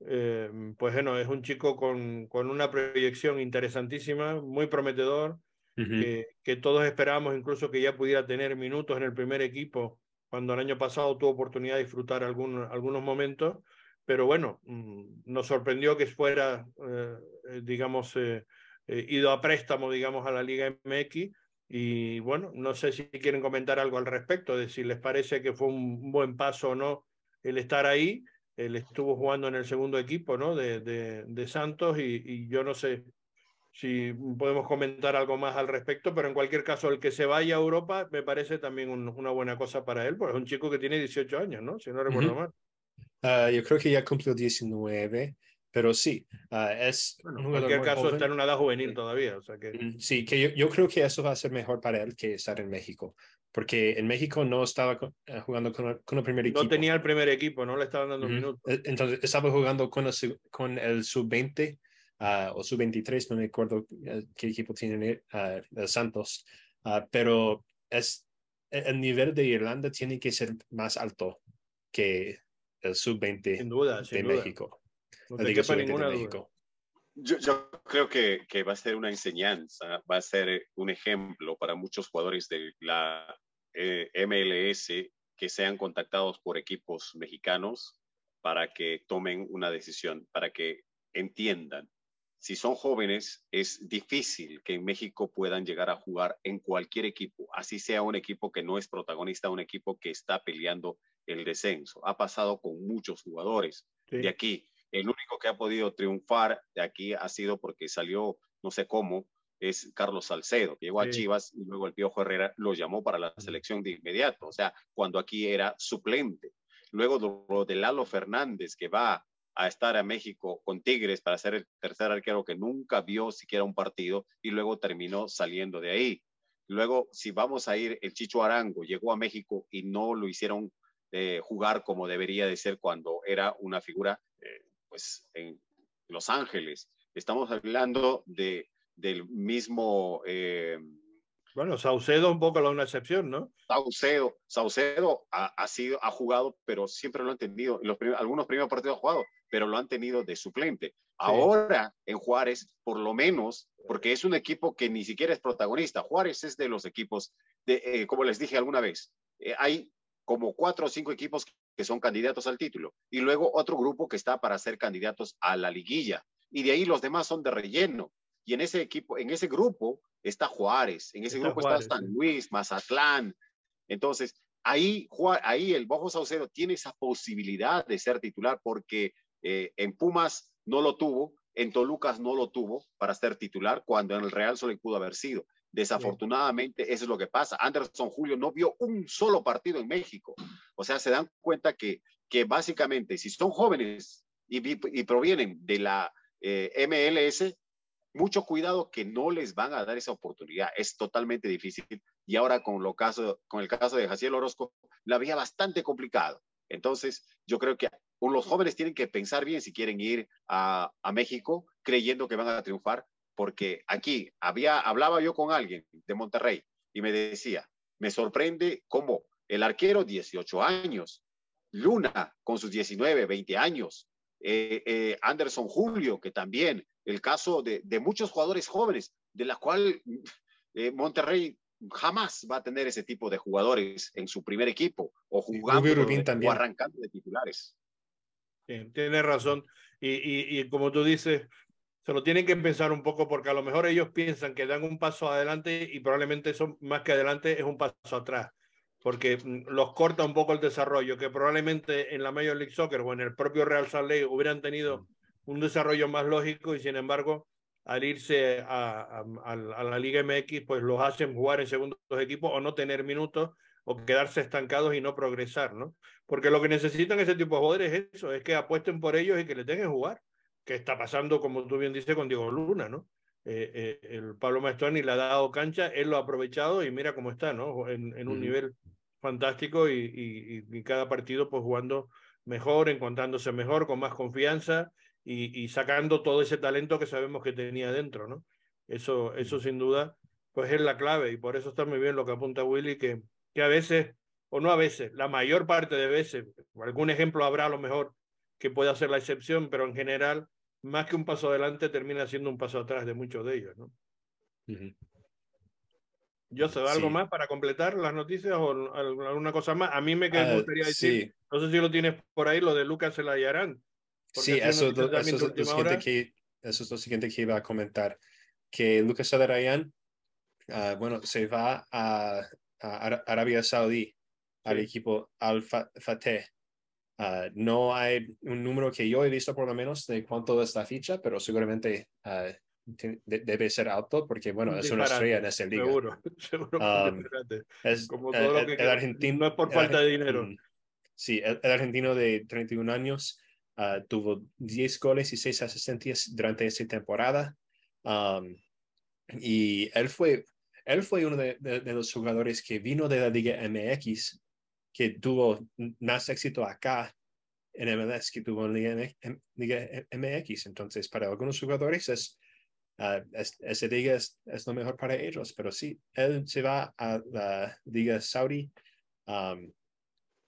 eh, pues bueno, es un chico con, con una proyección interesantísima, muy prometedor, que, que, todos esperábamos incluso que ya pudiera tener minutos en el primer equipo, cuando el año pasado tuvo oportunidad de disfrutar algún, algunos momentos, pero bueno, mm, nos sorprendió que fuera, eh, eh, digamos, ido a préstamo, digamos, a la Liga MX y bueno, no sé si quieren comentar algo al respecto, de si les parece que fue un buen paso o no el estar ahí. Él estuvo jugando en el segundo equipo ¿no? de, de, de Santos y, y, yo no sé si podemos comentar algo más al respecto, pero en cualquier caso, el que se vaya a Europa me parece también un, una buena cosa para él, porque es un chico que tiene 18 años, ¿no? Si no recuerdo mal. Ah, yo creo que ya cumplió 19, pero sí, ah, es bueno, en cualquier caso está en una edad juvenil todavía. O sea que... Mm, sí, que yo, yo, creo que eso va a ser mejor para él que estar en México, porque en México no estaba eh, jugando con, con, el primer equipo. No tenía el primer equipo, no le estaban dando minutos. E, entonces estaba jugando con el, con el sub-20 uh, o sub-23, no me acuerdo eh, qué equipo tiene uh, Santos, pero es, e, el nivel de Irlanda tiene que ser más alto que el sub-20 de México. No te quepa ninguna de México. Yo, yo, creo que, que, va a ser una enseñanza, va a ser un ejemplo para muchos jugadores de la eh, MLS que sean contactados por equipos mexicanos para que tomen una decisión, para que entiendan. Si son jóvenes, es difícil que en México puedan llegar a jugar en cualquier equipo, así sea un equipo que no es protagonista, un equipo que está peleando el descenso. Ha pasado con muchos jugadores sí. de aquí. El único que ha podido triunfar de aquí ha sido porque salió, no sé cómo, es Carlos Salcedo, que llegó sí. a Chivas y luego el Piojo Herrera lo llamó para la selección de inmediato, o sea, cuando aquí era suplente. Luego lo de Lalo Fernández, que va a estar a México con Tigres para ser el tercer arquero que nunca vio siquiera un partido y luego terminó saliendo de ahí. Luego, si vamos a ir, el Chicho Arango llegó a México y no lo hicieron eh, jugar como debería de ser cuando era una figura eh, pues en Los Ángeles. Estamos hablando de, del mismo... Eh, bueno, Saucedo un poco la una excepción, ¿no? Saucedo, Saucedo ha, ha, sido, ha jugado, pero siempre lo han tenido, en los primeros, algunos primeros partidos ha jugado, pero lo han tenido de suplente. Sí. Ahora en Juárez, por lo menos, porque es un equipo que ni siquiera es protagonista. Juárez es de los equipos, de, eh, como les dije alguna vez, eh, hay como cuatro o cinco equipos que son candidatos al título y luego otro grupo que está para ser candidatos a la liguilla y de ahí los demás son de relleno. Y en ese equipo en ese grupo está Juárez en ese está grupo Juárez, está San Luis Mazatlán. Entonces ahí ahí el Bojo Saucedo tiene esa posibilidad de ser titular porque eh, en Pumas no lo tuvo en Tolucas no lo tuvo para ser titular cuando en el Real solo pudo haber sido Desafortunadamente, eso es lo que pasa. Anderson Julio no vio un solo partido en México. O sea, se dan cuenta que, que básicamente, si son jóvenes y, y provienen de la eh, MLS, mucho cuidado que no les van a dar esa oportunidad. Es totalmente difícil. Y ahora con, lo caso, con el caso de Jaciel Orozco, la había bastante complicado. Entonces, yo creo que los jóvenes tienen que pensar bien si quieren ir a, a México creyendo que van a triunfar porque aquí había, hablaba yo con alguien de Monterrey y me decía, me sorprende cómo el arquero 18 años, Luna con sus 19, 20 años, eh, eh, Anderson Julio, que también, el caso de, de muchos jugadores jóvenes, de la cual eh, Monterrey jamás va a tener ese tipo de jugadores en su primer equipo o jugando o arrancando de titulares. Sí, tienes razón. Y, y, y, como tú dices, se lo tienen que pensar un poco porque a lo mejor ellos piensan que dan un paso adelante y probablemente eso más que adelante es un paso atrás, porque mm, los corta un poco el desarrollo, que probablemente en la Major League Soccer o en el propio Real Salt Lake hubieran tenido un desarrollo más lógico y sin embargo al irse a, la Liga MX pues los hacen jugar en segundos equipos o no tener minutos o quedarse estancados y no progresar, ¿no? Porque lo que necesitan ese tipo de jugadores es eso, es que apuesten por ellos y que les dejen jugar que está pasando, como tú bien dices, con Diego Luna, ¿no? Eh, eh, el Pablo Maestroni le ha dado cancha, él lo ha aprovechado y mira cómo está, ¿no? En, en un nivel fantástico y, y, y, cada partido pues jugando mejor, encontrándose mejor, con más confianza y, y, sacando todo ese talento que sabemos que tenía dentro, ¿no? Eso, eso sin duda pues es la clave y por eso está muy bien lo que apunta Willy, que, que a veces, o no a veces, la mayor parte de veces, algún ejemplo habrá a lo mejor que puede hacer la excepción, pero en general, más que un paso adelante, termina siendo un paso atrás de muchos de ellos, ¿no? Uh -huh. Yo sé, ¿algo sí. más para completar las noticias o alguna cosa más? A mí me uh, gustaría decir, sí. no sé si lo tienes por ahí, lo de Lucas Elayarán. Sí, eso, do, eso, es lo siguiente que, eso es lo siguiente que iba a comentar, que Lucas Elayarán, uh, bueno, se va a, a Arabia Saudí, sí. al equipo Al-Fateh. Uh, no hay un número que yo he visto por lo menos de cuánto es la ficha, pero seguramente uh, de, debe ser alto porque, bueno, es una estrella en esa liga. Seguro, seguro. Um, es, Como todo el, lo que el argentino no es por falta de dinero. sí, el, argentino de 31 años uh, tuvo 10 goles y 6 asistencias durante esa temporada. Um, y él fue, él fue uno de, de, los jugadores que vino de la Liga MX, que tuvo más éxito acá en MLS que tuvo en Liga, MX. Entonces, para algunos jugadores es, uh, esa liga es, es, lo mejor para ellos, pero sí, él se va a la Liga Saudi um,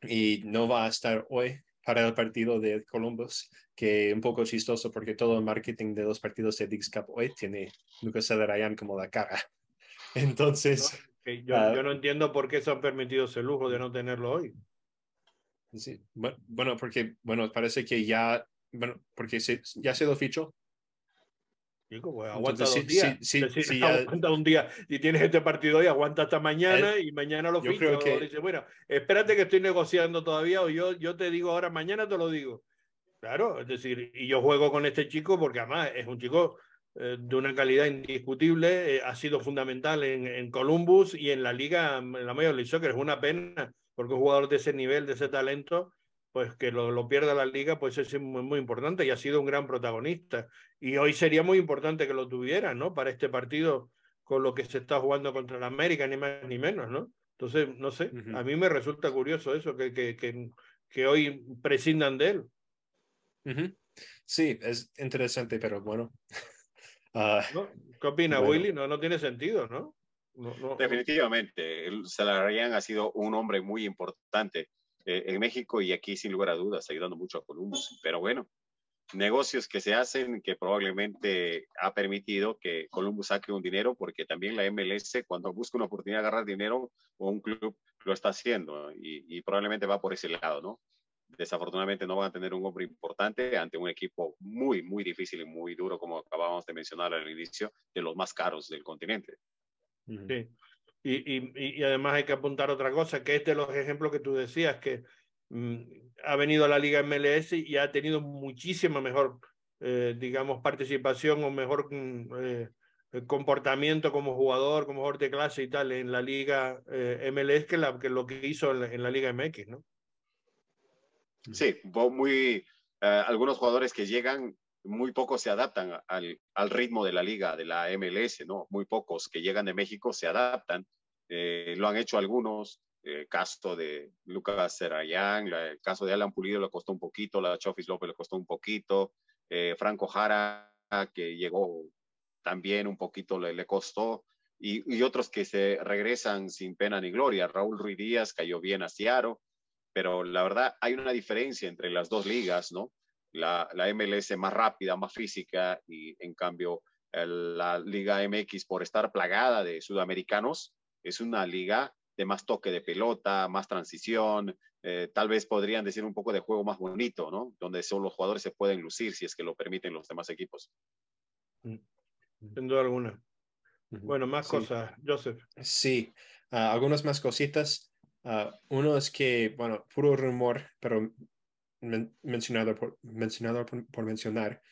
y no va a estar hoy para el partido de Columbus, que un poco chistoso porque todo el marketing de los partidos de Dix Cup hoy tiene Lucas Ryan como la cara. Entonces... yo, uh, yo, no entiendo por qué se han permitido ese lujo de no tenerlo hoy. Sí, bueno, porque, bueno, parece que ya, bueno, porque se, ya se lo fichó. Pues, aguanta dos días. Sí, sí, aguanta un día. Si tienes este partido hoy, aguanta hasta mañana y mañana lo ficho. Que... Dice, bueno, espérate que estoy negociando todavía o yo, yo te digo ahora, mañana te lo digo. Claro, es decir, y yo juego con este chico porque además es un chico eh, de una calidad indiscutible, eh, ha sido fundamental en, en, Columbus y en la liga, en la Major League Soccer. Es una pena porque un jugador de ese nivel, de ese talento, pues que lo, lo pierda la liga, pues es muy, muy, importante y ha sido un gran protagonista. Y hoy sería muy importante que lo tuviera, ¿no? Para este partido con lo que se está jugando contra la América, ni más ni menos, ¿no? Entonces, no sé, a mí me resulta curioso eso, que, que, que, que hoy prescindan de él. Sí, es interesante, pero bueno. Uh... ¿Qué opina Willy? No, no tiene sentido, ¿no? Definitivamente, Salarian ha sido un hombre muy importante eh, en México y aquí sin lugar a dudas ayudando mucho a Columbus. Pero bueno, negocios que se hacen que probablemente ha permitido que Columbus saque un dinero porque también la MLS cuando busca una oportunidad de agarrar dinero o un club lo está haciendo y, y probablemente va por ese lado, ¿no? Desafortunadamente no van a tener un hombre importante ante un equipo muy, muy difícil y muy duro, como acabamos de mencionar al inicio, de los más caros del continente. Sí. Y, y, y, además hay que apuntar otra cosa, que es de los ejemplos que tú decías, que mm, ha venido a la Liga MLS y ha tenido muchísima mejor, eh, digamos, participación o mejor mm, eh, comportamiento como jugador, como jugador de clase y tal en la Liga eh, MLS que, la, que lo que hizo en la, en la Liga MX, ¿no? Sí, muy, algunos jugadores que llegan muy pocos se adaptan al, al, ritmo de la liga, de la MLS, ¿no? Muy pocos que llegan de México se adaptan. Eh, lo han hecho algunos, el eh, caso de Lucas Serayán, el caso de Alan Pulido le costó un poquito, la Chofis López le costó un poquito, eh, Franco Jara, que llegó también un poquito le, le costó, y, y, otros que se regresan sin pena ni gloria. Raúl Ruiz Díaz cayó bien a Ciaro, pero la verdad hay una diferencia entre las dos ligas, ¿no? la, la MLS más rápida, más física y en cambio la Liga MX por estar plagada de sudamericanos es una liga de más toque de pelota, más transición, eh, tal vez podrían decir un poco de juego más bonito, ¿no? Donde solo los jugadores se pueden lucir si es que lo permiten los demás equipos. Mm, sin duda alguna. Bueno, más cosas, Joseph. Sí, uh, algunas más cositas. Uh, uno es que, bueno, puro rumor, pero mencionado, por, mencionado por, mencionar,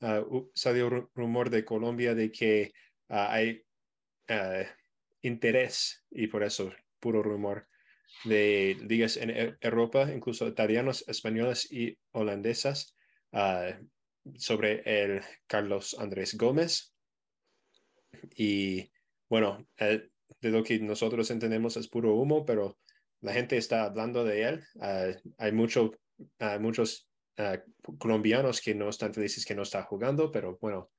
uh, salió rumor de Colombia de que uh, hay interés, y por eso puro rumor, de ligas en e-, Europa, incluso italianos, españolas y holandesas, sobre el Carlos Andrés Gómez. Y bueno, eh, de lo que nosotros entendemos es puro humo, pero la gente está hablando de él. hay mucho hay muchos colombianos que no están felices que no está jugando, pero bueno,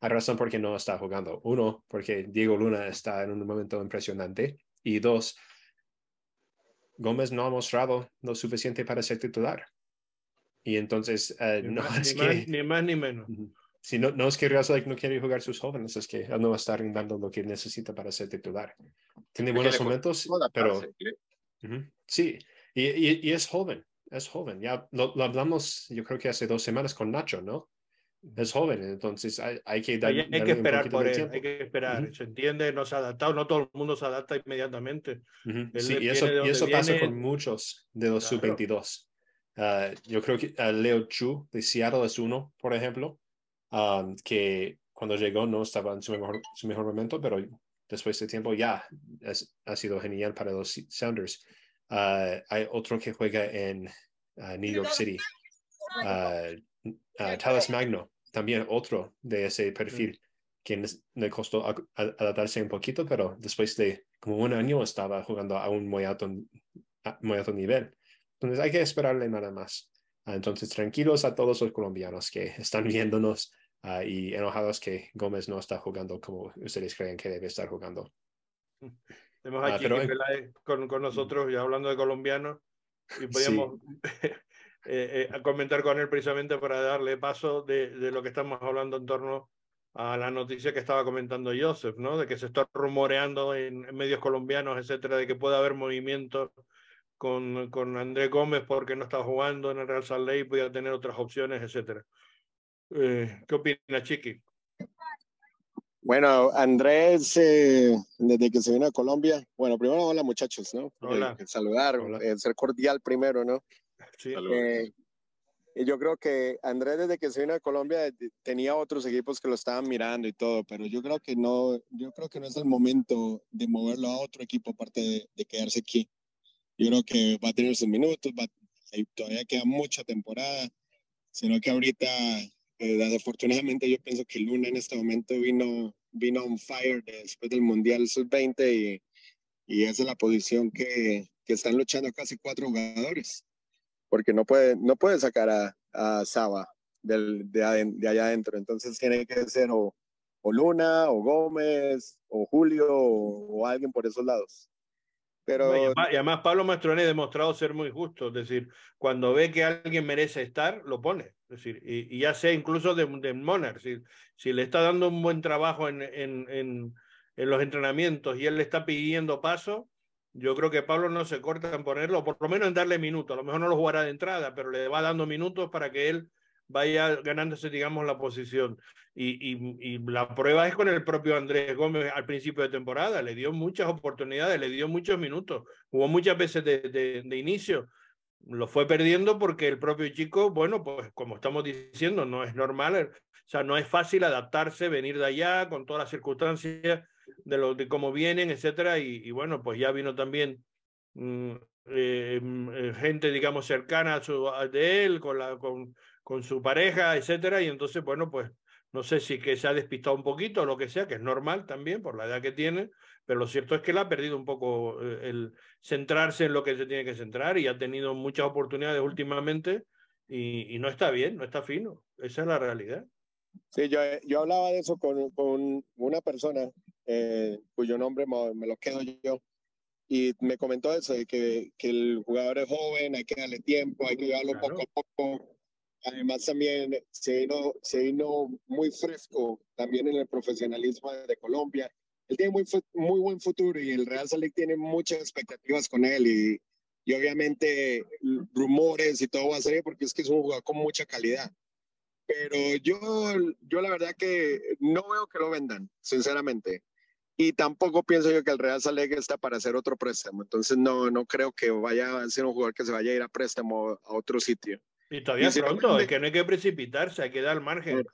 hay razón por qué no está jugando. Uno, porque Diego Luna está en un momento impresionante. Y dos, Gómez no ha mostrado lo suficiente para ser titular. Y entonces, uh, no más, es ni que... Más, ni más ni menos. Si no, no es que Real no quiere jugar sus jóvenes, es que él no va a estar dando lo que necesita para ser titular. Tiene buenos momentos, pero... Uh -huh. Sí, y, y, y es joven es joven. Ya lo, lo, hablamos, yo creo que hace dos semanas con Nacho, ¿no? Es joven, entonces hay, hay que dar, hay, hay que esperar por él, hay que esperar. Uh -huh. Se entiende, no se ha adaptado, no todo el mundo se adapta inmediatamente. Uh -huh. Sí, y eso, y eso pasa con muchos de los claro. sub-22. Uh, yo creo que uh, Leo Chu de Seattle es uno, por ejemplo, um, que cuando llegó no estaba en su mejor, su mejor momento, pero después de tiempo ya es, ha sido genial para los Sounders. Ah, hay otro que juega en ah, New York City, Talas Magno, también otro de ese perfil, que le costó adaptarse un poquito, pero después de como un año estaba jugando a un muy alto, muy alto nivel. Entonces hay que esperarle nada más. entonces tranquilos a todos los colombianos que están viéndonos y enojados que Gómez no está jugando como ustedes creen que debe estar jugando. Tenemos aquí ah, con, con, nosotros, ya hablando de colombianos, y podríamos eh, eh, comentar con él precisamente para darle paso de, de, lo que estamos hablando en torno a la noticia que estaba comentando Joseph, ¿no? De que se está rumoreando en, medios colombianos, etcétera, de que puede haber movimiento con, con Andrés Gómez porque no está jugando en el Real Salt Lake, podría tener otras opciones, etcétera. Eh, ¿Qué opina, Chiqui? Bueno, Andrés, eh, desde que se vino a Colombia, bueno, primero hola muchachos, ¿no? Hola. saludar, eh, ser cordial primero, ¿no? Sí. y yo creo que Andrés desde que se vino a Colombia tenía otros equipos que lo estaban mirando y todo, pero yo creo que no, yo creo que no es el momento de moverlo a otro equipo aparte de, quedarse aquí. Yo creo que va a tener sus minutos, va, todavía queda mucha temporada, sino que ahorita eh, desafortunadamente yo pienso que Luna en este momento vino, vino on fire después del Mundial Sub-20 y, y esa es la posición que, que, están luchando casi cuatro jugadores, porque no puede, no puede sacar a, a Saba del, de, allá adentro, entonces tiene que ser o, o Luna, o Gómez, o Julio, o alguien por esos lados. Pero... Y además, Pablo Mastroni ha demostrado ser muy justo, es decir, cuando ve que alguien merece estar, lo pone. Es decir, y, ya sea incluso de, de Monarch, si, si, le está dando un buen trabajo en, en, en, en, los entrenamientos y él le está pidiendo paso, yo creo que Pablo no se corta en ponerlo, por lo menos en darle minutos. A lo mejor no lo jugará de entrada, pero le va dando minutos para que él vaya ganándose, digamos, la posición. Y, y, la prueba es con el propio Andrés Gómez al principio de temporada. Le dio muchas oportunidades, le dio muchos minutos, jugó muchas veces de, de, de inicio. Lo fue perdiendo porque el propio chico, bueno, pues como estamos diciendo, no es normal, o sea, no es fácil adaptarse, venir de allá con todas las circunstancias de, lo, de cómo vienen, etcétera. Y, y bueno, pues ya vino también mm, eh, mm, eh, gente, digamos, cercana a su, a de él, con, la, con, con su pareja, etcétera. Y entonces, bueno, pues no sé si que se ha despistado un poquito o lo que sea, que es normal también por la edad que tiene, pero lo cierto es que él ha perdido un poco eh, el centrarse en lo que se tiene que centrar y ha tenido muchas oportunidades últimamente y, y no está bien, no está fino. Esa es la realidad. Sí, yo, yo hablaba de eso con, con una persona eh, cuyo nombre me, lo quedo yo y me comentó eso, de que, que el jugador es joven, hay que darle tiempo, hay que llevarlo poco a poco Además también se vino, se vino muy fresco también en el profesionalismo de Colombia. Él tiene muy, muy buen futuro y el Real Salt tiene muchas expectativas con él y, y obviamente rumores y todo va a ser porque es que es un jugador con mucha calidad. Pero yo, yo la verdad que no veo que lo vendan, sinceramente. Y tampoco pienso yo que el Real Salt está para hacer otro préstamo. Entonces no, no creo que vaya a ser un jugador que se vaya a ir a préstamo a otro sitio. Y todavía es pronto, es que no hay que precipitarse, hay que dar margen.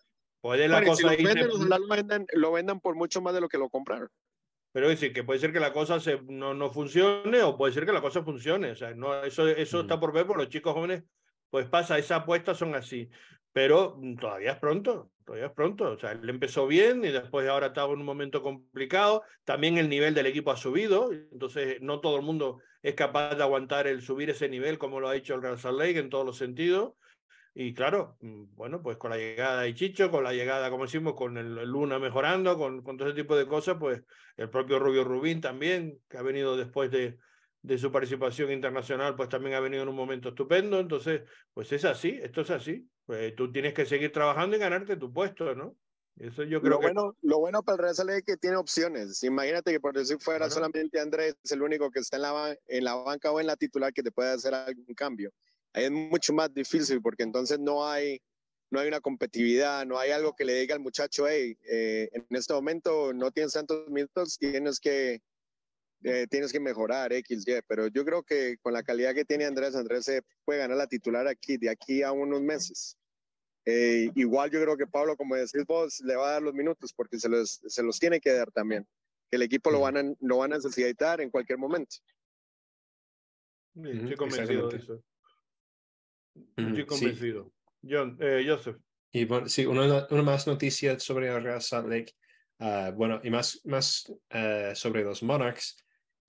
Puede la cosa si lo, venden, lo, vendan, por mucho más de lo que lo compraron. Pero es decir, que puede ser que la cosa se, no, no funcione o puede ser que la cosa funcione. O sea, no, eso, eso está por ver, por los chicos jóvenes, pues pasa, esas apuestas son así. Pero mm, todavía es pronto, todavía es pronto. O sea, él empezó bien y después ahora está en un momento complicado. También el nivel del equipo ha subido, entonces no todo el mundo es capaz de aguantar el subir ese nivel como lo ha hecho el Real Salt Lake en todos los sentidos. Y claro, mm, bueno, pues con la llegada de Chicho, con la llegada, como decimos, con el, Luna mejorando, con, con todo ese tipo de cosas, pues el propio Rubio Rubín también, que ha venido después de, de su participación internacional, pues también ha venido en un momento estupendo. Entonces, pues es así, esto es así. Pues tú tienes que seguir trabajando y ganarte tu puesto, ¿no? Eso yo creo lo bueno, Lo bueno para el Real es que tiene opciones. Imagínate que por decir fuera solamente Andrés es el único que está en la, en la banca o en la titular que te puede hacer algún cambio. Ahí es mucho más difícil porque entonces no hay, no hay una competitividad, no hay algo que le diga al muchacho, hey, eh, en este momento no tienes tantos minutos, tienes que, eh, tienes que mejorar X, Y, pero yo creo que con la calidad que tiene Andrés, Andrés se puede ganar la titular aquí, de aquí a unos meses. Eh, igual yo creo que Pablo, como decís vos, le va a dar los minutos porque se los, se los tiene que dar también. Que el equipo lo van, a, lo van a necesitar en cualquier momento. estoy convencido de eso. Estoy convencido. John, eh, Joseph. Y bueno, sí, una, una más noticia sobre el Real Salt Lake, uh, bueno, y más, más uh, sobre los Monarchs,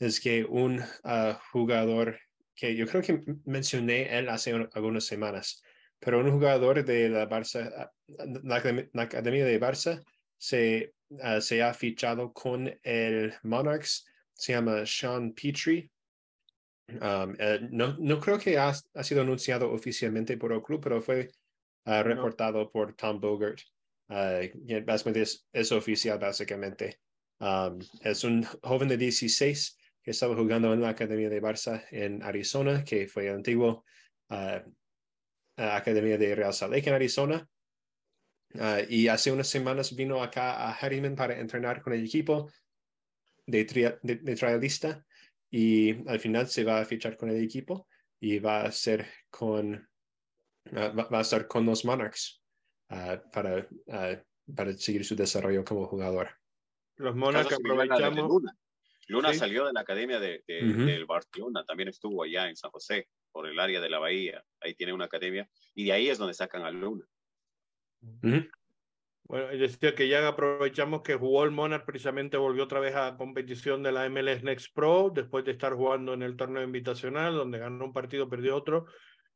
es que un uh, jugador que yo creo que mencioné él hace algunas semanas, pero un jugador de la Barça, la, la Academia de Barça, se, se ha fichado con el Monarchs, se llama Sean Petrie. Um, eh, no, no creo que ha, ha sido anunciado oficialmente por el club, pero fue uh, reportado por Tom Bogart. Uh, es, es, oficial, básicamente. Um, es un joven de 16 que estaba jugando en la Academia de Barça en Arizona, que fue antiguo uh, Academia de Real Salt Lake en Arizona. Uh, y hace unas semanas vino acá a Harriman para entrenar con el equipo de, tri de, de trialista y al final se va a fichar con el equipo y va a ser con va, a estar con los Monarchs uh, para, uh, para seguir su desarrollo como jugador. Los Monarchs aprovechamos. Luna, salió de la academia de, de, uh -huh. del Barcelona, también estuvo allá en San José, por el área de la Bahía. Ahí tiene una academia y de ahí es donde sacan a Luna. -huh. Bueno, decía que ya aprovechamos que jugó el Monarch, precisamente volvió otra vez a competición de la MLS Next Pro, después de estar jugando en el torneo invitacional, donde ganó un partido, perdió otro,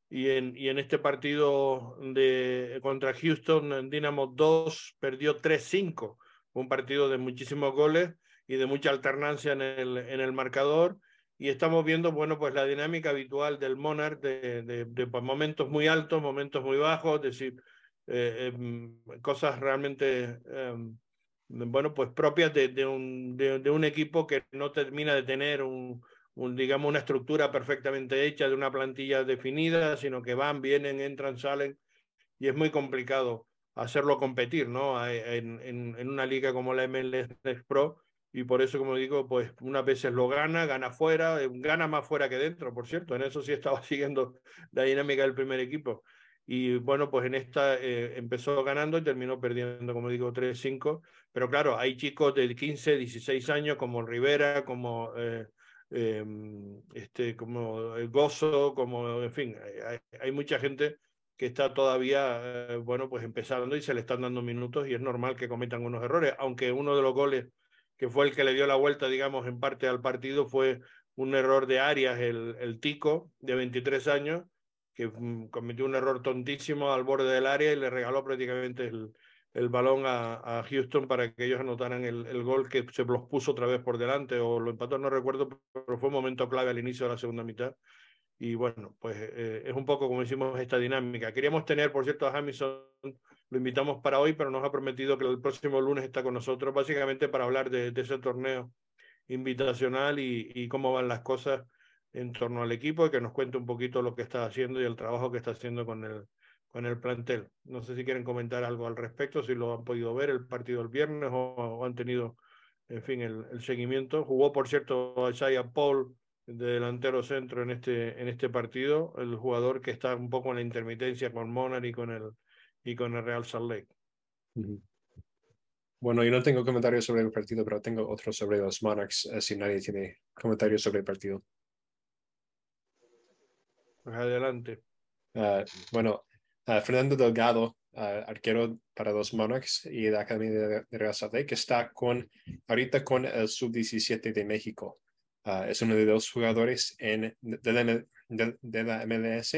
y en, y en este partido de, contra Houston, Dynamo 2 perdió 3-5, un partido de muchísimos goles y de mucha alternancia en el, en el marcador, y estamos viendo, bueno, pues la dinámica habitual del Monarch de, de, de momentos muy altos, momentos muy bajos, es decir, eh, eh, cosas realmente, eh, bueno, pues propias de, de, un, de, un equipo que no termina de tener un, un, digamos, una estructura perfectamente hecha, de una plantilla definida, sino que van, vienen, entran, salen, y es muy complicado hacerlo competir, ¿no? En, en, en una liga como la MLS Pro, y por eso, como digo, pues unas veces lo gana, gana fuera, gana más fuera que dentro, por cierto, en eso sí estaba siguiendo la dinámica del primer equipo. Y bueno, pues en esta eh, empezó ganando y terminó perdiendo, como digo, 3-5. Pero claro, hay chicos de 15, 16 años como Rivera, como eh, eh, este, como el Gozo, como, en fin, hay, hay mucha gente que está todavía, eh, bueno, pues empezando y se le están dando minutos y es normal que cometan unos errores, aunque uno de los goles que fue el que le dio la vuelta, digamos, en parte al partido fue un error de Arias, el, el Tico, de 23 años, que mm, cometió un error tontísimo al borde del área y le regaló prácticamente el, el balón a, a, Houston para que ellos anotaran el, el, gol que se los puso otra vez por delante o lo empató, no recuerdo, pero fue un momento clave al inicio de la segunda mitad. Y bueno, pues eh, es un poco como hicimos esta dinámica. Queríamos tener, por cierto, a Jamison, lo invitamos para hoy, pero nos ha prometido que el próximo lunes está con nosotros, básicamente para hablar de, ese torneo invitacional y, cómo van las cosas en torno al equipo y que nos cuente un poquito lo que está haciendo y el trabajo que está haciendo con el, con el plantel. No sé si quieren comentar algo al respecto, si lo han podido ver el partido el viernes o, han tenido, en fin, el, el, seguimiento. Jugó, por cierto, Isaiah Paul de delantero centro en este, en este partido, el jugador que está un poco en la intermitencia con Monar y con el, y con el Real Salt Lake. Uh -huh. Bueno, yo no tengo comentarios sobre el partido, pero tengo otros sobre los Monarchs, eh, si nadie tiene comentarios sobre el partido. Pues adelante. Uh, bueno, uh, Fernando Delgado, uh, arquero para los Monarchs y la Academia de, de Real Salt Lake, está con, ahorita con el Sub-17 de México. es uno de los jugadores en, de, la, de, de la MLS.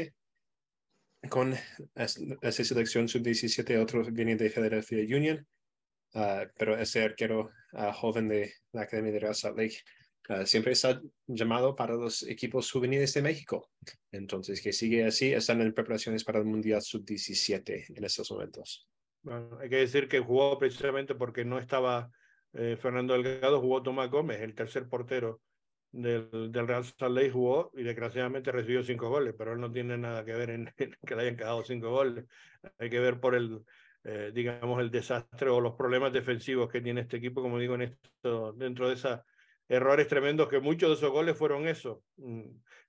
Con esa selección Sub-17, otro viene de Philadelphia Union, pero ese arquero joven de la Academia de Real Salt Lake Uh, siempre está llamado para los equipos juveniles de México. Entonces, que sigue así, están en preparaciones para el Mundial Sub-17 en estos momentos. Hay que decir que jugó precisamente porque no estaba eh, Fernando Delgado, jugó Tomás Gómez, el tercer portero del, del Real Salt Lake, jugó y desgraciadamente recibió cinco goles, pero él no tiene nada que ver en, en que le hayan quedado cinco goles. Hay que ver por el, eh, digamos, el desastre o los problemas defensivos que tiene este equipo, como digo, en esto, dentro de esa errores tremendos que muchos de esos goles fueron eso. Mm,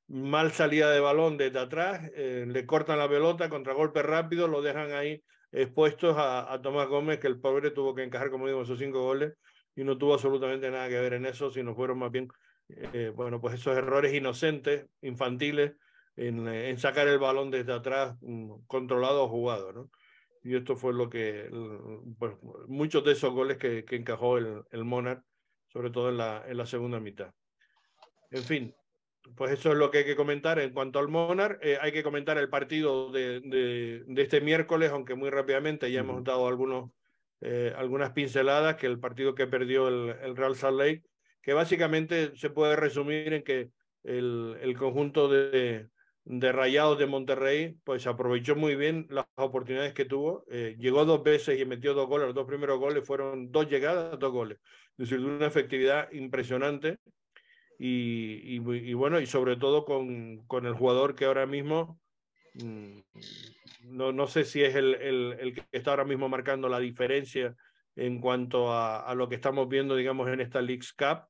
mal salida de balón desde atrás, eh, le cortan la pelota, contragolpe rápido, lo dejan ahí expuestos a, a, Tomás Gómez, que eh, bueno, pues esos errores inocentes, infantiles, en, en, sacar el balón desde atrás, mm, controlado o jugado, ¿no? Y esto fue lo que, pues, muchos de esos goles que, que encajó el, el Monarch, sobre todo en la, en la segunda mitad. En fin, pues eso es lo que hay que comentar en cuanto al Monarch. Eh, hay que comentar el partido de, de, de, este miércoles, aunque muy rápidamente ya hemos dado algunos, eh, algunas pinceladas, que el partido que perdió el, el, Real Salt Lake, que básicamente se puede resumir en que el, el conjunto de, de Rayados de Monterrey, pues aprovechó muy bien las oportunidades que tuvo. Eh, llegó dos veces y metió dos goles. Los dos primeros goles fueron dos llegadas, dos goles. Es decir, de una efectividad impresionante. Y, y, bueno, y sobre todo con, con, el jugador que ahora mismo, mmm, no, no sé si es el, el, el, que está ahora mismo marcando la diferencia en cuanto a, a, lo que estamos viendo, digamos, en esta League's Cup,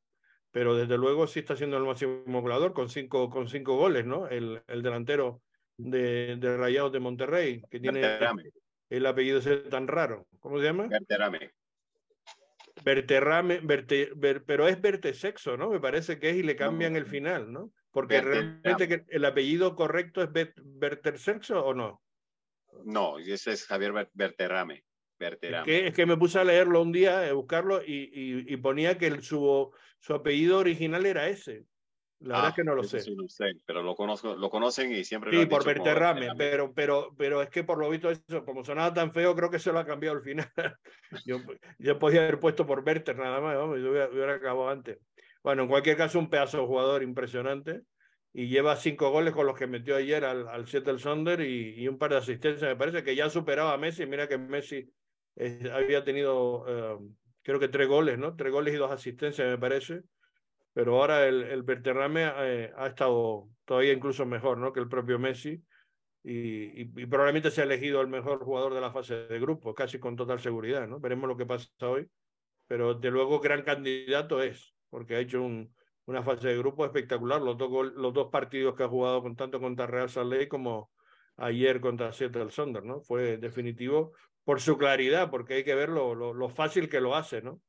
pero desde luego sí está siendo el máximo goleador con cinco, con cinco goles, ¿no? El, el delantero de, de, Rayados de Monterrey, que tiene Berterame. el apellido ese tan raro. ¿Cómo se llama? Berterame. Ver, pero es Bertesexo, ¿no? Me parece que es y le cambian no, el final, ¿no? Porque realmente el apellido correcto es Bertersexo o no? No, ese es Javier Berterrame. Es que, es que, me puse a leerlo un día, a buscarlo, y, y, y ponía que el, su, su, apellido original era ese. La ah, verdad es que no lo sé. Sí, sé. Pero lo, conozco, lo conocen y siempre sí, lo han por Berterrame, pero, pero, pero es que por lo visto, eso, como sonaba tan feo, creo que se lo ha cambiado al final. yo, yo podía haber puesto por Berter nada más, vamos, yo hubiera, hubiera acabado antes. Bueno, en cualquier caso, un pedazo de jugador impresionante y lleva cinco goles con los que metió ayer al, al Seattle Sonder y, y, un par de asistencias. Me parece que ya superaba a Messi. Mira que Messi eh, había tenido, eh, creo que tres goles, ¿no? Tres goles y dos asistencias, me parece. Pero ahora el, el Berterrame eh, ha estado todavía incluso mejor, ¿no? Que el propio Messi. Y, y, y, probablemente sea elegido el mejor jugador de la fase de grupo, casi con total seguridad, ¿no? Veremos lo que pasa hoy. Pero de luego gran candidato es, porque ha hecho un, una fase de grupo espectacular. Los dos, los dos partidos que ha jugado con, tanto contra Real Salt como ayer contra Seattle Sonder, ¿no? Fue definitivo por su claridad, porque hay que ver lo, lo, lo fácil que lo hace, ¿no?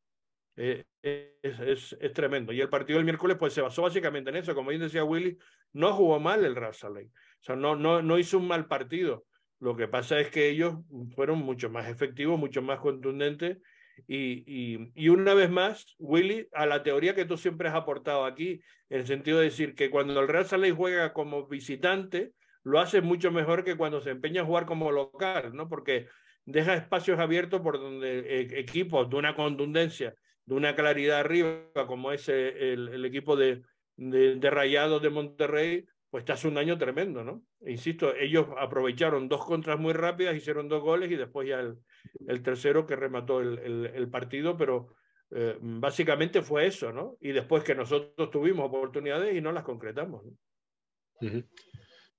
Eh, es, es, es, tremendo. Y el partido del miércoles pues se basó básicamente en eso. Como bien decía Willy, no jugó mal el Lake. O sea, no, no, no hizo un mal partido. Lo que pasa es que ellos fueron mucho más efectivos, mucho más contundentes. Y, y, y, una vez más, Willy, a la teoría que tú siempre has aportado aquí, en el sentido de decir que cuando el Real Lake juega como visitante, lo hace mucho mejor que cuando se empeña a jugar como local, ¿no? Porque deja espacios abiertos por donde eh, equipos de una contundencia, de una claridad arriba, como es el, el equipo de, de, de, Rayados de Monterrey, pues te hace un daño tremendo, ¿no? Insisto, ellos aprovecharon dos contras muy rápidas, hicieron dos goles y después ya el, el tercero que remató el, partido, pero eh, básicamente fue eso, ¿no? Y después que nosotros tuvimos oportunidades y no las concretamos. ¿no?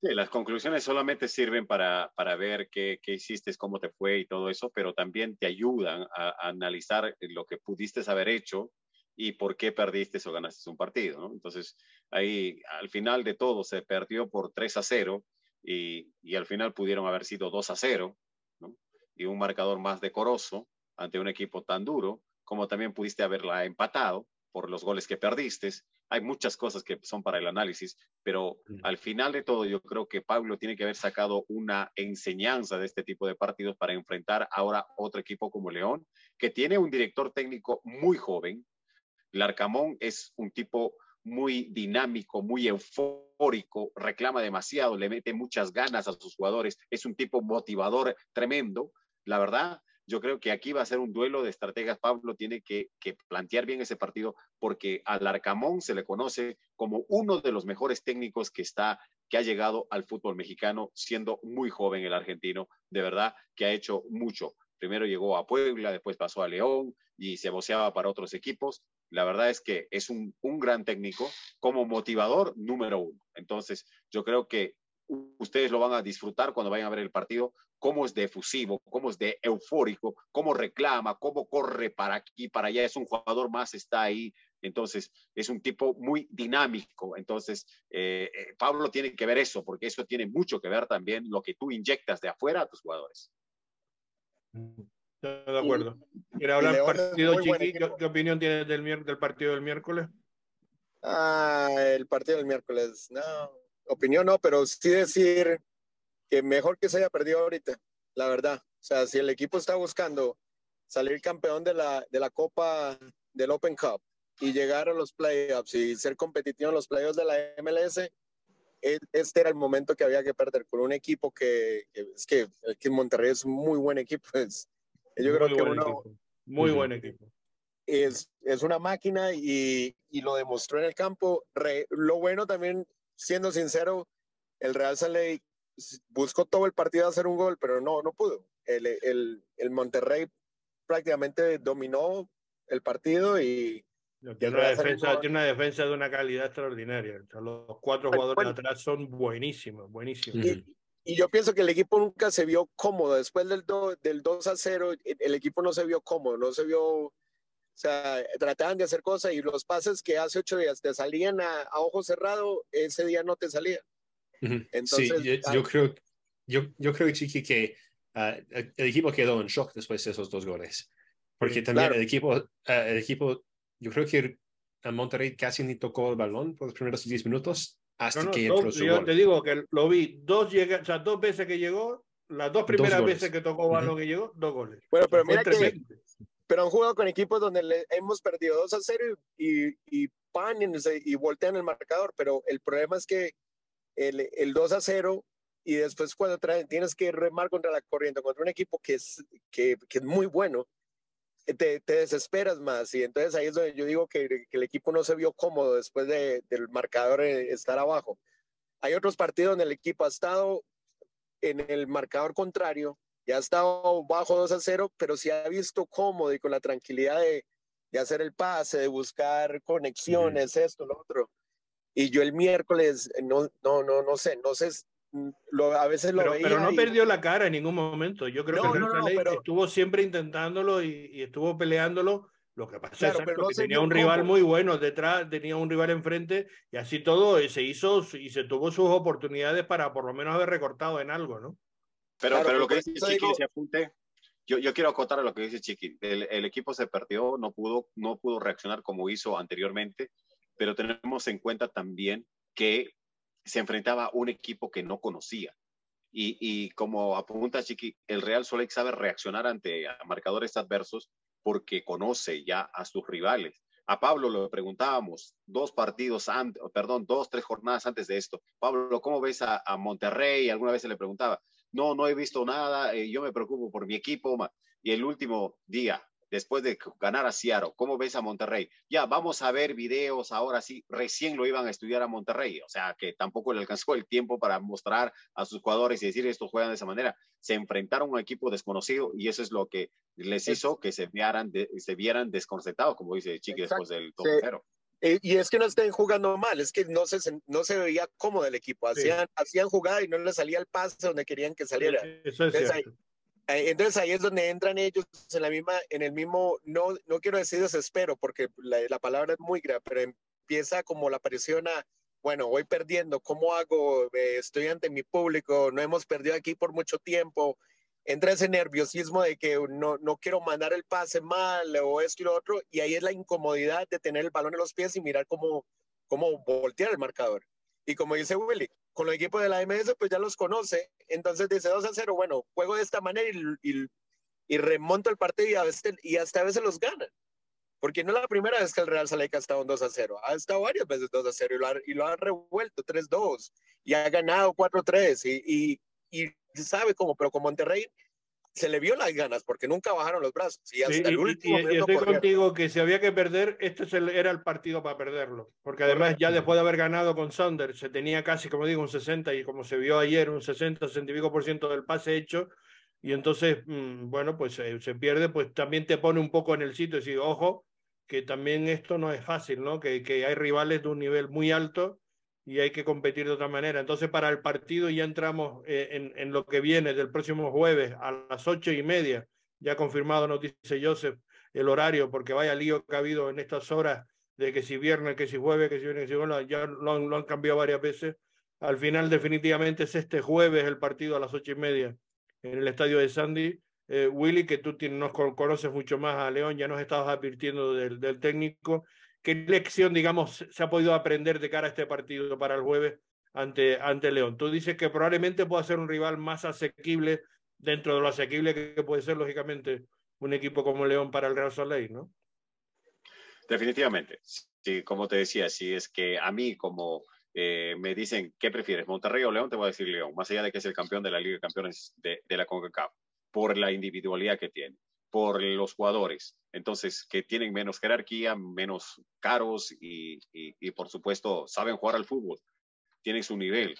Las conclusiones solamente sirven para, para ver qué, qué, hiciste, cómo te fue y todo eso, pero también te ayudan a, a, analizar lo que pudiste haber hecho y por qué perdiste o ganaste un partido. ¿no? Entonces, ahí al final de todo se perdió por 3 a 0 y, y al final pudieron haber sido 2 a 0 ¿no? y un marcador más decoroso ante un equipo tan duro, como también pudiste haberla empatado por los goles que perdiste. Hay muchas cosas que son para el análisis, pero al final de todo yo creo que Pablo tiene que haber sacado una enseñanza de este tipo de partidos para enfrentar ahora otro equipo como León, que tiene un director técnico muy joven. Larcamón es un tipo muy dinámico, muy eufórico, reclama demasiado, le mete muchas ganas a sus jugadores, es un tipo motivador tremendo. La verdad, yo creo que aquí va a ser un duelo de estrategas. Pablo tiene que, plantear bien ese partido porque al Arcamón se le conoce como uno de los mejores técnicos que está que ha llegado al fútbol mexicano siendo muy joven el argentino, de verdad que ha hecho mucho. Primero llegó a Puebla, después pasó a León y se voceaba para otros equipos. La verdad es que es un gran técnico como motivador número uno. Entonces, yo creo que ustedes lo van a disfrutar cuando vayan a ver el partido, cómo es de efusivo, cómo es de eufórico, cómo reclama, cómo corre para aquí, para allá, es un jugador más, está ahí, entonces es un tipo muy dinámico, entonces eh, eh, Pablo tiene que ver eso, porque eso tiene mucho que ver también lo que tú inyectas de afuera a tus jugadores. Estoy de acuerdo. ¿Quiere hablar partido, Chiqui? ¿Qué, ¿Qué, opinión tienes del, del partido del miércoles? Ah, el partido del miércoles, no, opinión no, pero sí decir que mejor que se haya perdido ahorita, la verdad. O sea, si el equipo está buscando salir campeón de la, de la Copa del Open Cup y llegar a los playoffs y ser competitivo en los playoffs de la MLS, e, este era el momento que había que perder con un equipo que, es que, que, Monterrey es un muy buen equipo. Es, yo creo que uno, muy buen equipo. Es, es una máquina y, y, lo demostró en el campo. lo bueno también, siendo sincero, el Real Salt Lake buscó todo el partido a hacer un gol, pero no, no pudo. El, el, el Monterrey prácticamente dominó el partido y, tiene una, defensa, tiene una defensa de una calidad extraordinaria. los cuatro jugadores de atrás son buenísimos, buenísimos. Y, yo pienso que el equipo nunca se vio cómodo. Después del, del 2 a 0, el, equipo no se vio cómodo, no se vio. O sea, trataban de hacer cosas y los pases que hace ocho días te salían a, a ojo cerrado, ese día no te salían. Entonces, sí, yo, ah, creo, yo, yo creo, Chiqui, que ah, el equipo quedó en shock después de esos dos goles. Porque también el, equipo, ah, el equipo yo creo que a Monterrey casi ni tocó el balón por los primeros 10 minutos hasta que entró su Yo te digo que lo vi dos, llega, o sea, dos veces que llegó, las dos primeras veces que tocó balón que llegó, dos goles. Bueno, pero mira que, pero han jugado con equipos donde le hemos perdido 2 a 0 y, y, pan y, voltean el marcador, pero el problema es que el, el 2 a 0 y después cuando traen, tienes que remar contra la corriente, contra un equipo que es, que, que es muy bueno, te, te, desesperas más. Y entonces ahí es donde yo digo que, que el equipo no se vio cómodo después de, del marcador eh, estar abajo. Hay otros partidos donde el equipo ha estado en el marcador contrario, ya ha estado bajo 2 a 0, pero se ha visto cómodo y con la tranquilidad de, de hacer el pase, de buscar conexiones, esto, lo otro. Y yo el miércoles, no, no, no, no sé, no sé lo, a veces lo pero, pero no perdió la cara en ningún momento. Yo creo que el estuvo siempre intentándolo y, estuvo peleándolo. Lo que pasa es que tenía un rival muy bueno detrás, tenía un rival enfrente y así todo se hizo y se tuvo sus oportunidades para por lo menos haber recortado en algo, ¿no? Pero, pero lo que dice Chiqui, se apunte, yo, yo quiero acotar a lo que dice Chiqui. El, el, equipo se perdió, no pudo, no pudo reaccionar como hizo anteriormente, pero tenemos en cuenta también que se enfrentaba a un equipo que no conocía. Y, y como apunta Chiqui, el Real Soleil sabe reaccionar ante marcadores adversos porque conoce ya a sus rivales. A Pablo le preguntábamos dos partidos antes, perdón, dos, tres jornadas antes de esto. Pablo, ¿cómo ves a, a Monterrey? Alguna vez se le preguntaba, no, no he visto nada, eh, yo me preocupo por mi equipo. Y el último día, después de ganar a Seattle. ¿Cómo ves a Monterrey? Ya, vamos a ver videos, ahora sí, recién lo iban a estudiar a Monterrey, o sea que tampoco le alcanzó el tiempo para mostrar a sus jugadores y decir esto juegan de esa manera. Se enfrentaron a un equipo desconocido y eso es lo que les hizo que se vieran, se vieran desconcertados, como dice Chiqui después del tercero. Eh, y es que no estén jugando mal, es que no se, no se veía cómodo el equipo. Hacían, hacían jugada y no les salía el pase donde querían que saliera. Eso es cierto. Eh, entonces ahí es donde entran ellos en la misma, en el mismo, no, no quiero decir desespero porque la, la palabra es muy grave, pero empieza como la presión a, bueno, voy perdiendo, ¿cómo hago? Eh, estoy ante mi público, no hemos perdido aquí por mucho tiempo. Entra ese nerviosismo de que no, no quiero mandar el pase mal o esto y lo otro, y ahí es la incomodidad de tener el balón en los pies y mirar cómo, cómo voltear el marcador. Y como dice Willy, con los equipos de la MS, pues ya los conoce. Entonces dice 2 a 0, bueno, juego de esta manera y, y, remonto el partido y, a veces, y hasta a veces los gana. Porque no es la primera vez que el Real Saleca ha estado en 2 a 0. Ha estado varias veces 2 a 0 y lo ha, y lo ha revuelto 3-2 y ha ganado 4-3 y, y, y sabe cómo, pero con Monterrey se le vio las ganas porque nunca bajaron los brazos. Y hasta el último y, estoy contigo que si había que perder, este era el partido para perderlo. Porque además, ya después de haber ganado con Saunders, se tenía casi, como digo, un 60 y como se vio ayer, un 60, 60 y pico por ciento del pase hecho. Y entonces, mm, bueno, pues eh, se pierde, pues también te pone un poco en el sitio y decir, ojo, que también esto no es fácil, ¿no? Que, que hay rivales de un nivel muy alto y hay que competir de otra manera. Entonces, para el partido ya entramos eh, en, en, lo que viene del próximo jueves a las ocho y media, ya confirmado, nos dice Joseph, el horario, porque vaya lío que ha habido en estas horas de que si viernes, que si jueves, que si viernes, que si jueves, ya lo, lo, han cambiado varias veces. Al final, definitivamente, es este jueves el partido a las ocho y media en el estadio de Sandy. Eh, Willy, que tú tienes, nos conoces mucho más a León, ya nos estabas advirtiendo del, del técnico ¿qué lección, digamos, se ha podido aprender de cara a este partido para el jueves ante, ante León? Tú dices que probablemente pueda ser un rival más asequible dentro de lo asequible que puede ser, lógicamente, un equipo como León para el Real Soleil, ¿no? Definitivamente. Sí, como te decía, si es que a mí como eh, me dicen, ¿qué prefieres, Monterrey o León? Te voy a decir León, más allá de que es el campeón de la Liga de Campeones de, de la CONCACAF, por la individualidad que tiene, por los jugadores, entonces que tienen menos jerarquía, menos caros y, por supuesto saben jugar al fútbol, tienen su nivel,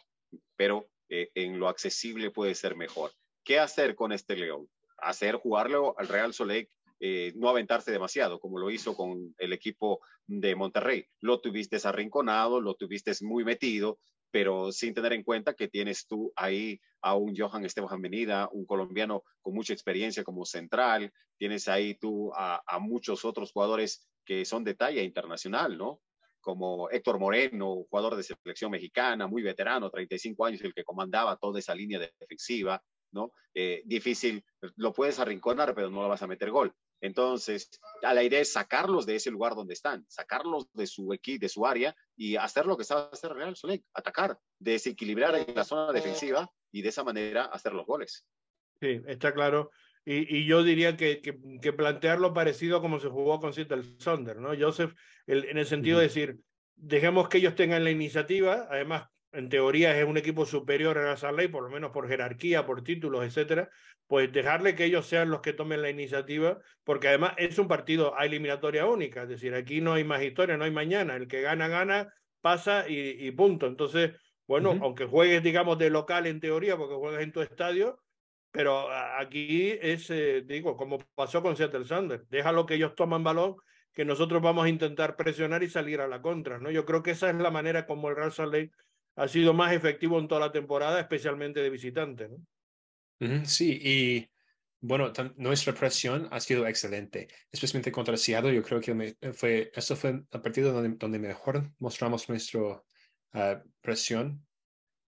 pero eh, en lo accesible puede ser mejor. ¿Qué hacer con este León? Hacer jugarlo al Real Soleil eh, no aventarse demasiado, como lo hizo con el equipo de Monterrey. Lo tuviste arrinconado, lo tuviste muy metido, pero sin tener en cuenta que tienes tú ahí a un Johan Esteban Menida, un colombiano con mucha experiencia como central, tienes ahí tú a, muchos otros jugadores que son de talla internacional, ¿no? como Héctor Moreno, jugador de selección mexicana, muy veterano, 35 años, el que comandaba toda esa línea defensiva, ¿no? Eh, difícil, lo puedes arrinconar, pero no lo vas a meter gol. Entonces, la idea es sacarlos de ese lugar donde están, sacarlos de su equipo, de su área y hacer lo que sabe hacer Real Soleil, atacar, desequilibrar en la zona defensiva y de esa manera hacer los goles. Sí, está claro. Y, y yo diría que, que, que, plantearlo parecido como se jugó con Seattle Sonder, ¿no? Joseph, el, en el sentido de decir, dejemos que ellos tengan la iniciativa, además en teoría es un equipo superior a la Sarley, por lo menos por jerarquía, por títulos, etcétera, pues dejarle que ellos sean los que tomen la iniciativa, porque además es un partido a eliminatoria única, es decir, aquí no hay más historia, no hay mañana, el que gana, gana, pasa y, y punto. Entonces, bueno, uh -huh. aunque juegues, digamos, de local en teoría, porque juegas en tu estadio, pero aquí es, eh, digo, como pasó con Seattle Sanders, déjalo que ellos toman balón, que nosotros vamos a intentar presionar y salir a la contra, ¿no? Yo creo que esa es la manera como el Real Salt Lake ha sido más efectivo en toda la temporada, especialmente de visitante. ¿no? Sí, y bueno, nuestra presión ha sido excelente, especialmente contra Seattle. Yo creo que me, fue, eso fue el partido donde, donde mejor mostramos nuestra uh, presión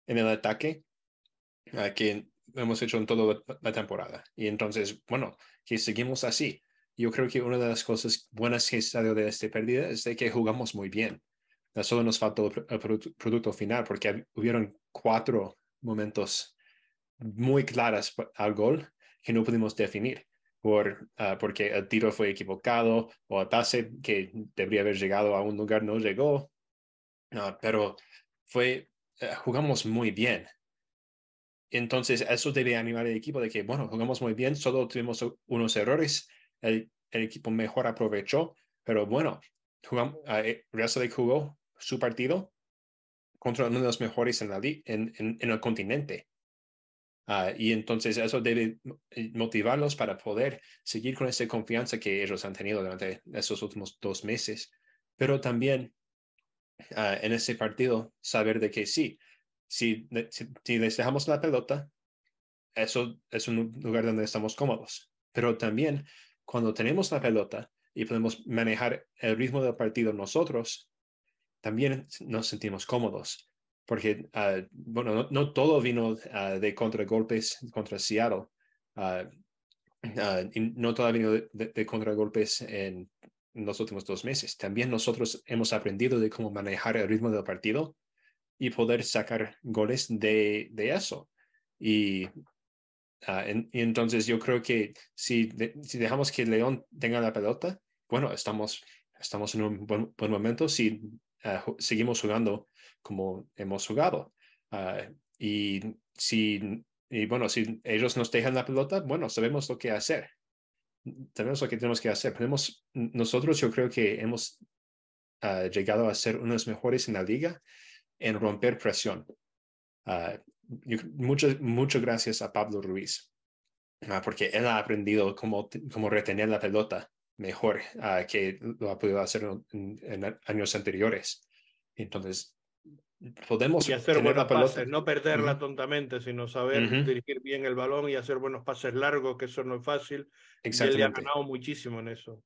en el ataque uh, que hemos hecho en toda la temporada. Y entonces, bueno, que seguimos así. Yo creo que una de las cosas buenas que ha salido de esta pérdida es de que jugamos muy bien. Solo nos faltó el producto final porque hubieron cuatro momentos muy claros al gol que no pudimos definir por, uh, porque el tiro fue equivocado o el pase que debería haber llegado a un lugar no llegó. Uh, pero fue, uh, jugamos muy bien. Entonces, eso debe animar al equipo de que, bueno, jugamos muy bien, solo tuvimos unos errores, el, el equipo mejor aprovechó, pero bueno, jugamos, uh, Real Salt jugó su partido contra uno de los mejores en, el continente. Uh, y entonces eso debe motivarlos para poder seguir con esa confianza que ellos han tenido durante esos últimos dos meses. Pero también uh, en ese partido saber de que sí, si, si, si les dejamos la pelota, eso es un lugar donde estamos cómodos. Pero también cuando tenemos la pelota y podemos manejar el ritmo del partido nosotros, también nos sentimos cómodos, porque, uh, bueno, no, no, todo vino uh, de contragolpes contra Seattle, uh, y no todo vino de, de, de contragolpes en, los últimos dos meses. También nosotros hemos aprendido de cómo manejar el ritmo del partido y poder sacar goles de, de eso. Y, en, y, entonces yo creo que si, si dejamos que León tenga la pelota, bueno, estamos, estamos en un buen, buen momento. Si uh, seguimos jugando como hemos jugado. Uh, y si, y bueno, si ellos nos dejan la pelota, bueno, sabemos lo que hacer. Sabemos lo que tenemos que hacer. Podemos, nosotros yo creo que hemos uh, llegado a ser unos mejores en la liga en romper presión. muchas muchas gracias a Pablo Ruiz, porque él ha aprendido cómo, cómo retener la pelota mejor uh, que lo ha podido hacer en, en, años anteriores. Entonces, podemos y hacer buenos pases, no perderla uh -huh. tontamente, sino saber uh -huh. dirigir bien el balón y hacer buenos pases largos, que eso no es fácil. Y él le ha ganado muchísimo en eso.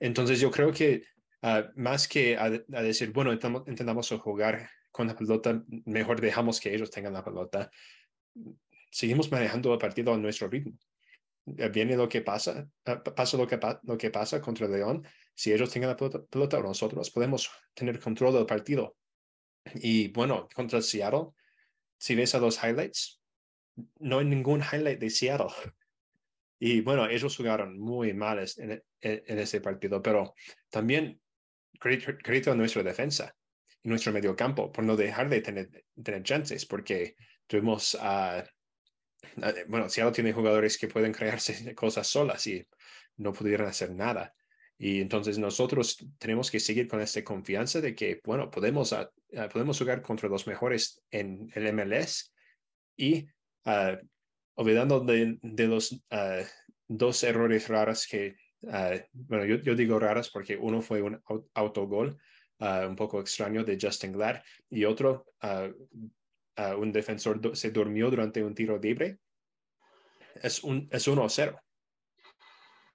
Entonces, yo creo que uh, más que a, a, decir, bueno, intentamos jugar con la pelota, mejor dejamos que ellos tengan la pelota. Seguimos manejando el partido a nuestro ritmo viene lo que pasa, pasa lo que, pasa contra León, si ellos tienen la pelota, pelota, nosotros podemos tener control del partido. Y bueno, contra Seattle, si ves a los highlights, no hay ningún highlight de Seattle. Y bueno, ellos jugaron muy mal en, en, ese partido, pero también crédito a nuestra defensa y nuestro medio campo por no dejar de tener, tener chances, porque tuvimos a, bueno, Seattle tiene jugadores que pueden crearse cosas solas y no pudieron hacer nada. Y entonces nosotros tenemos que seguir con esta confianza de que, bueno, podemos, podemos jugar contra los mejores en el MLS y uh, olvidando de, los dos errores raros que, bueno, yo, yo, digo raras porque uno fue un autogol un poco extraño de Justin Glad y otro, un defensor se durmió durante un tiro libre. Es, un, es 1-0.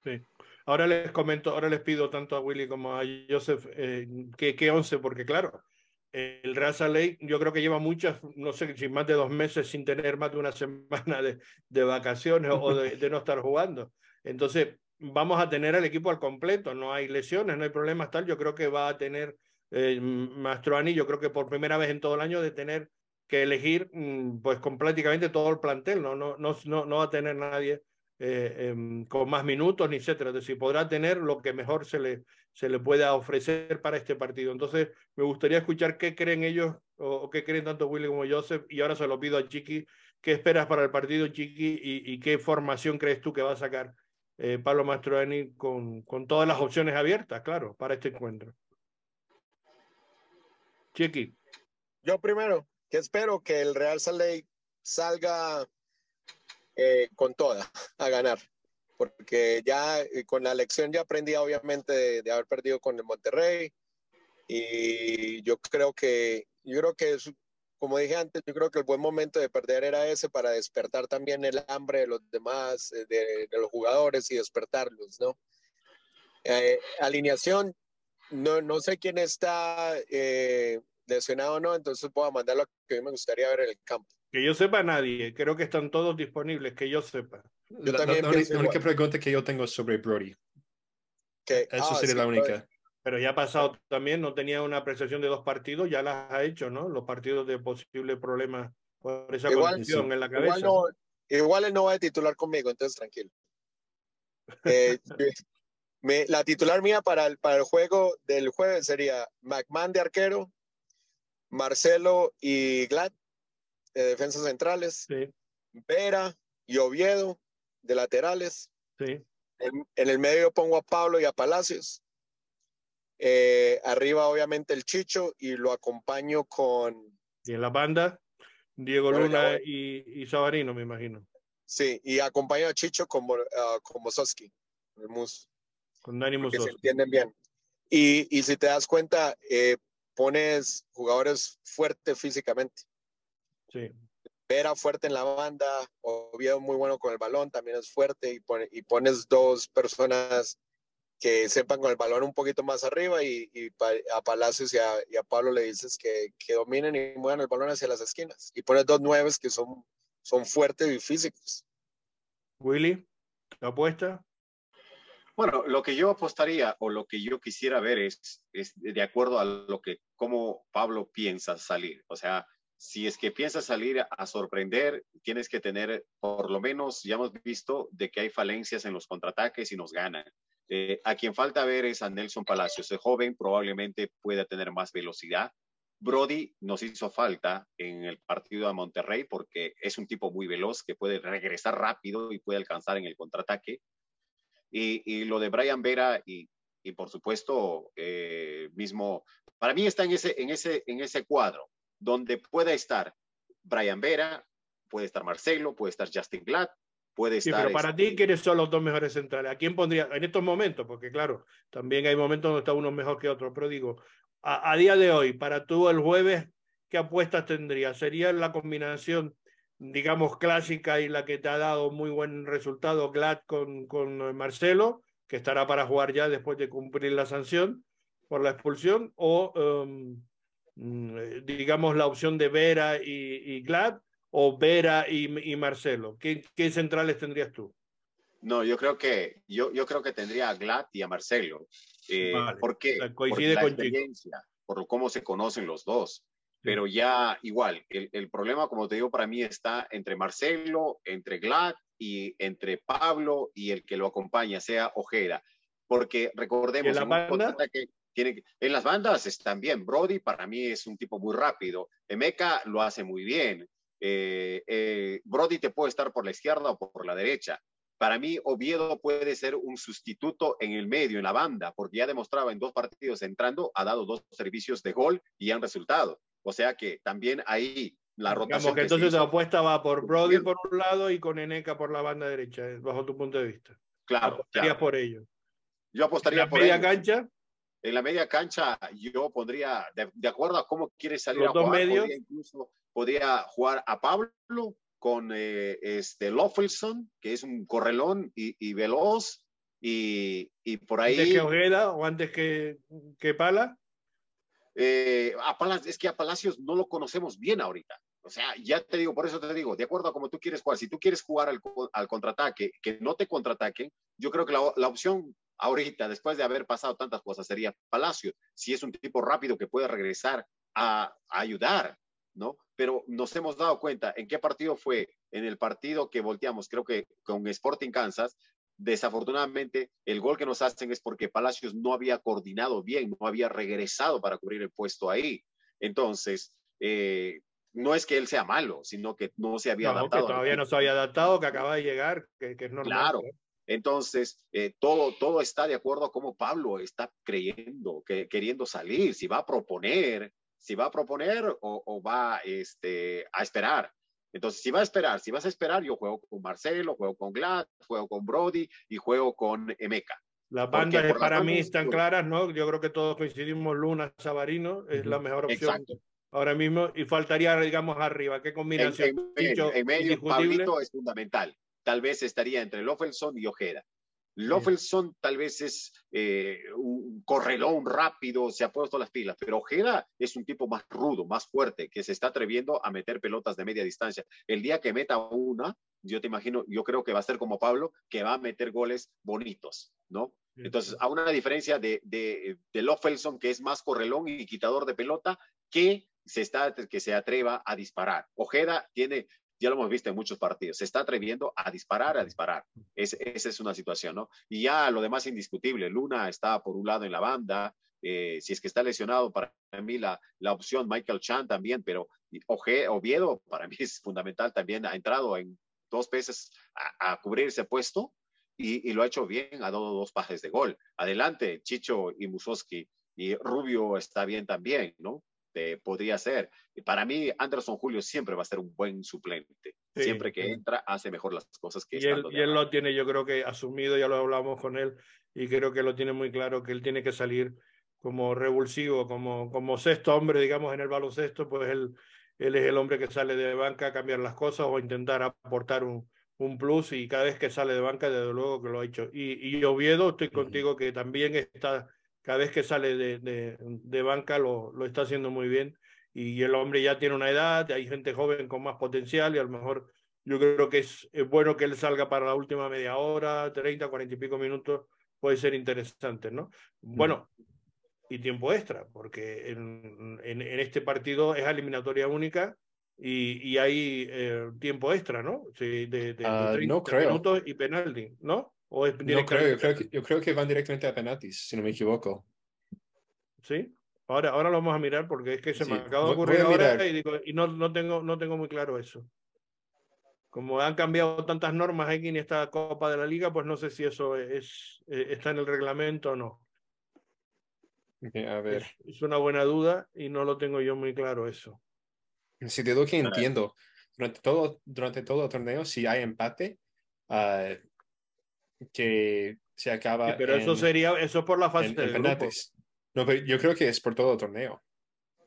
Sí. Ahora les comento, ahora les pido tanto a Willy como a Joseph eh, que, que 11, porque claro, el Real Salt yo creo que lleva muchas, no sé si más de dos meses sin tener más de una semana de, de vacaciones o de, de, no estar jugando. Entonces, vamos a tener al equipo al completo, no hay lesiones, no hay problemas tal. Yo creo que va a tener eh, Mastroani, yo creo que por primera vez en todo el año de tener que elegir mm, pues con prácticamente todo el plantel, no, no, no, no va a tener nadie eh, em, con más minutos, ni etcétera. Es decir, podrá tener lo que mejor se le, se le pueda ofrecer para este partido. Entonces, me gustaría escuchar qué creen ellos o, qué creen tanto Willy como Joseph. Y ahora se lo pido a Chiqui. ¿Qué esperas para el partido, Chiqui? ¿Y, qué formación crees tú que va a sacar eh, Pablo Mastroeni con, con todas las opciones abiertas, claro, para este encuentro? Chiqui. Yo primero, que espero que el Real Salt salga eh, con toda a ganar, porque ya eh, con la lección ya aprendí obviamente de, haber perdido con el Monterrey y yo creo que, yo creo que es, como dije antes, yo creo que el buen momento de perder era ese para despertar también el hambre de los demás, eh, de, los jugadores y despertarlos, ¿no? alineación, no, no sé quién está lesionado o no, entonces puedo mandar lo que a mí me gustaría ver en el campo. Que yo sepa nadie, creo que están todos disponibles, que yo sepa. Yo la, también la, única pregunta que yo tengo sobre Brody. Que, Eso ah, sería la única. Pero ya ha pasado también, no tenía una apreciación de dos partidos, ya las ha hecho, ¿no? Los partidos de posible problemas por esa condición en la cabeza. Igual, él no va a titular conmigo, entonces tranquilo. Eh, me, la titular mía para el, para el juego del jueves sería McMahon de arquero, Marcelo y Glad de defensas centrales, Vera y Oviedo de laterales. En, el medio pongo a Pablo y a Palacios. Eh, arriba, obviamente, el Chicho y lo acompaño con. Y en la banda, Diego Luna y, y, Sabarino, me imagino. Sí, y acompaño a Chicho como, uh, como Soski, el Mus. Con Dani Que se entienden bien. Y, y si te das cuenta, eh, pones jugadores fuertes físicamente. Sí. Vera fuerte en la banda, Oviedo muy bueno con el balón, también es fuerte y, y pones dos personas que sepan con el balón un poquito más arriba y, a Palacios y a, Pablo le dices que, que, dominen y muevan el balón hacia las esquinas y pones dos nueves que son, son fuertes y físicos. Willy, apuesta? Bueno, lo que yo apostaría o lo que yo quisiera ver es, de acuerdo a lo que, cómo Pablo piensa salir. O sea, si es que piensas salir a sorprender, tienes que tener, por lo menos, ya hemos visto de que hay falencias en los contraataques y nos ganan. Eh, a quien falta ver es a Nelson Palacios. El joven probablemente pueda tener más velocidad. Brody nos hizo falta en el partido de Monterrey porque es un tipo muy veloz que puede regresar rápido y puede alcanzar en el contraataque. Y, lo de Brian Vera y, y por supuesto, eh, mismo, para mí está en ese, en ese, en ese cuadro donde pueda estar Brian Vera, puede estar Marcelo, puede estar Justin Glad, puede estar... Sí, pero para ti, este ¿quiénes son los dos mejores centrales? ¿A quién pondría en estos momentos? Porque claro, también hay momentos donde está uno mejor que otro, pero digo, a, día de hoy, para tú el jueves, ¿qué apuestas tendrías? ¿Sería la combinación, digamos, clásica y la que te ha dado muy buen resultado, Glad con, con Marcelo, que estará para jugar ya después de cumplir la sanción por la expulsión, o... Um, digamos, la opción de Vera y, Glad o Vera y, Marcelo? ¿Qué, centrales tendrías tú? No, yo creo que yo, yo creo que tendría a Glad y a Marcelo. Eh, ¿Por qué? Coincide por con experiencia, por cómo se conocen los dos. Pero ya igual, el, el, problema, como te digo, para mí está entre Marcelo, entre Glad y entre Pablo y el que lo acompaña, sea Ojeda. Porque recordemos, ¿Y en, la banda? que tiene, en las bandas están bien. Brody para mí es un tipo muy rápido. Emeka lo hace muy bien. Eh, eh, Brody te puede estar por la izquierda o por la derecha. Para mí, Oviedo puede ser un sustituto en el medio, en la banda, porque ya demostraba en dos partidos entrando, ha dado dos servicios de gol y han resultado. O sea que también ahí la rotación. Digamos que entonces la apuesta va por Brody por un lado y con Eneca por la banda derecha, eh, bajo tu punto de vista. Claro. Apostarías claro. por ello. Yo apostaría ¿En la por media cancha? En la media cancha yo pondría, de, de acuerdo a cómo quiere salir Los a dos jugar, medios. podría incluso podría jugar a Pablo con eh, este Loffelson, que es un correlón y, y veloz, y, y por ahí... ¿Antes que Ojeda o antes que, que Pala? Eh, a Palacios, es que a Palacios no lo conocemos bien ahorita. O sea, ya te digo, por eso te digo, de acuerdo a cómo tú quieres jugar, si tú quieres jugar al, al contraataque, que no te contraataquen, yo creo que la, la, opción ahorita, después de haber pasado tantas cosas, sería Palacios, si es un tipo rápido que puede regresar a ayudar, ¿no? Pero nos hemos dado cuenta en qué partido fue, en el partido que volteamos, creo que con Sporting Kansas, desafortunadamente el gol que nos hacen es porque Palacios no había coordinado bien, no había regresado para cubrir el puesto ahí. Entonces, eh, no es que él sea malo, sino que no se había no, adaptado. Que todavía no se había adaptado, que acaba de llegar, que, que es normal. Claro. Entonces, eh, todo, todo está de acuerdo a cómo Pablo está creyendo, que, queriendo salir, si va a proponer, si va a proponer o, o va este, a esperar. Entonces, si va a esperar, si vas a esperar, yo juego con Marcelo, juego con Glad, juego con Brody y juego con Emeka. Las bandas para mí están claras, ¿no? Yo creo que todos coincidimos, Luna, Sabarino, es uh -huh. la mejor opción Exacto. ahora mismo y faltaría, digamos, arriba. ¿Qué combinación? En, en en medio Pablito es fundamental. Tal vez estaría entre Lofelson y Ojeda. Lofelson tal vez es eh, un correlón rápido, se ha puesto las pilas, pero Ojeda es un tipo más rudo, más fuerte, que se está atreviendo a meter pelotas de media distancia. El día que meta una, yo te imagino, yo creo que va a ser como Pablo, que va a meter goles bonitos, ¿no? Entonces, a una diferencia de, de, de Lofelson, que es más correlón y quitador de pelota, que se, está, que se atreva a disparar. Ojeda tiene ya lo hemos visto en muchos partidos, se está atreviendo a disparar, a disparar. Es, esa es una situación, ¿no? Y ya lo demás indiscutible, Luna está por un lado en la banda, eh, si es que está lesionado, para mí la, la opción Michael Chan también, pero Oje, Oviedo para mí es fundamental también, ha entrado en dos veces a, a cubrir ese puesto y, y, lo ha hecho bien, ha dado dos pases de gol. Adelante, Chicho y Musoski, y Rubio está bien también, ¿no? Podría ser. Para mí, Anderson Julio siempre va a ser un buen suplente. Sí, siempre que sí. entra, hace mejor las cosas que y él, y él lo tiene, yo creo que asumido, ya lo hablamos con él, y creo que lo tiene muy claro que él tiene que salir como revulsivo, como, como sexto hombre, digamos, en el baloncesto, pues él, él es el hombre que sale de banca a cambiar las cosas o intentar aportar un, un plus, y cada vez que sale de banca, desde luego que lo ha hecho. Y, y Oviedo, estoy contigo, que también está cada vez que sale de, de, de banca lo, lo, está haciendo muy bien y el hombre ya tiene una edad, hay gente joven con más potencial y a lo mejor yo creo que es, es bueno que él salga para la última media hora, 30, 40 y pico minutos, puede ser interesante, ¿no? Bueno, y tiempo extra, porque en, en, en este partido es eliminatoria única y, y hay eh, tiempo extra, ¿no? Sí, de, uh, 30 no creo. minutos y penalti, ¿no? ¿O es no creo, yo creo, que, yo creo que van directamente a penaltis, si no me equivoco. ¿Sí? Ahora, ahora lo vamos a mirar porque es que se Sí, me acaba de ocurrir ahora y, digo, y no, no, tengo, no tengo muy claro eso. Como han cambiado tantas normas aquí en esta Copa de la Liga, pues no sé si eso es, eh, está en el reglamento o no. A ver, Es, es una buena duda y no lo tengo yo muy claro eso. si de lo que entiendo, durante todo, durante todo el torneo, si hay empate, ah, que se acaba Sí, pero eso en- sería, eso es por la fase en, en del grupo, penaltis. No, pero yo creo que es por todo el torneo.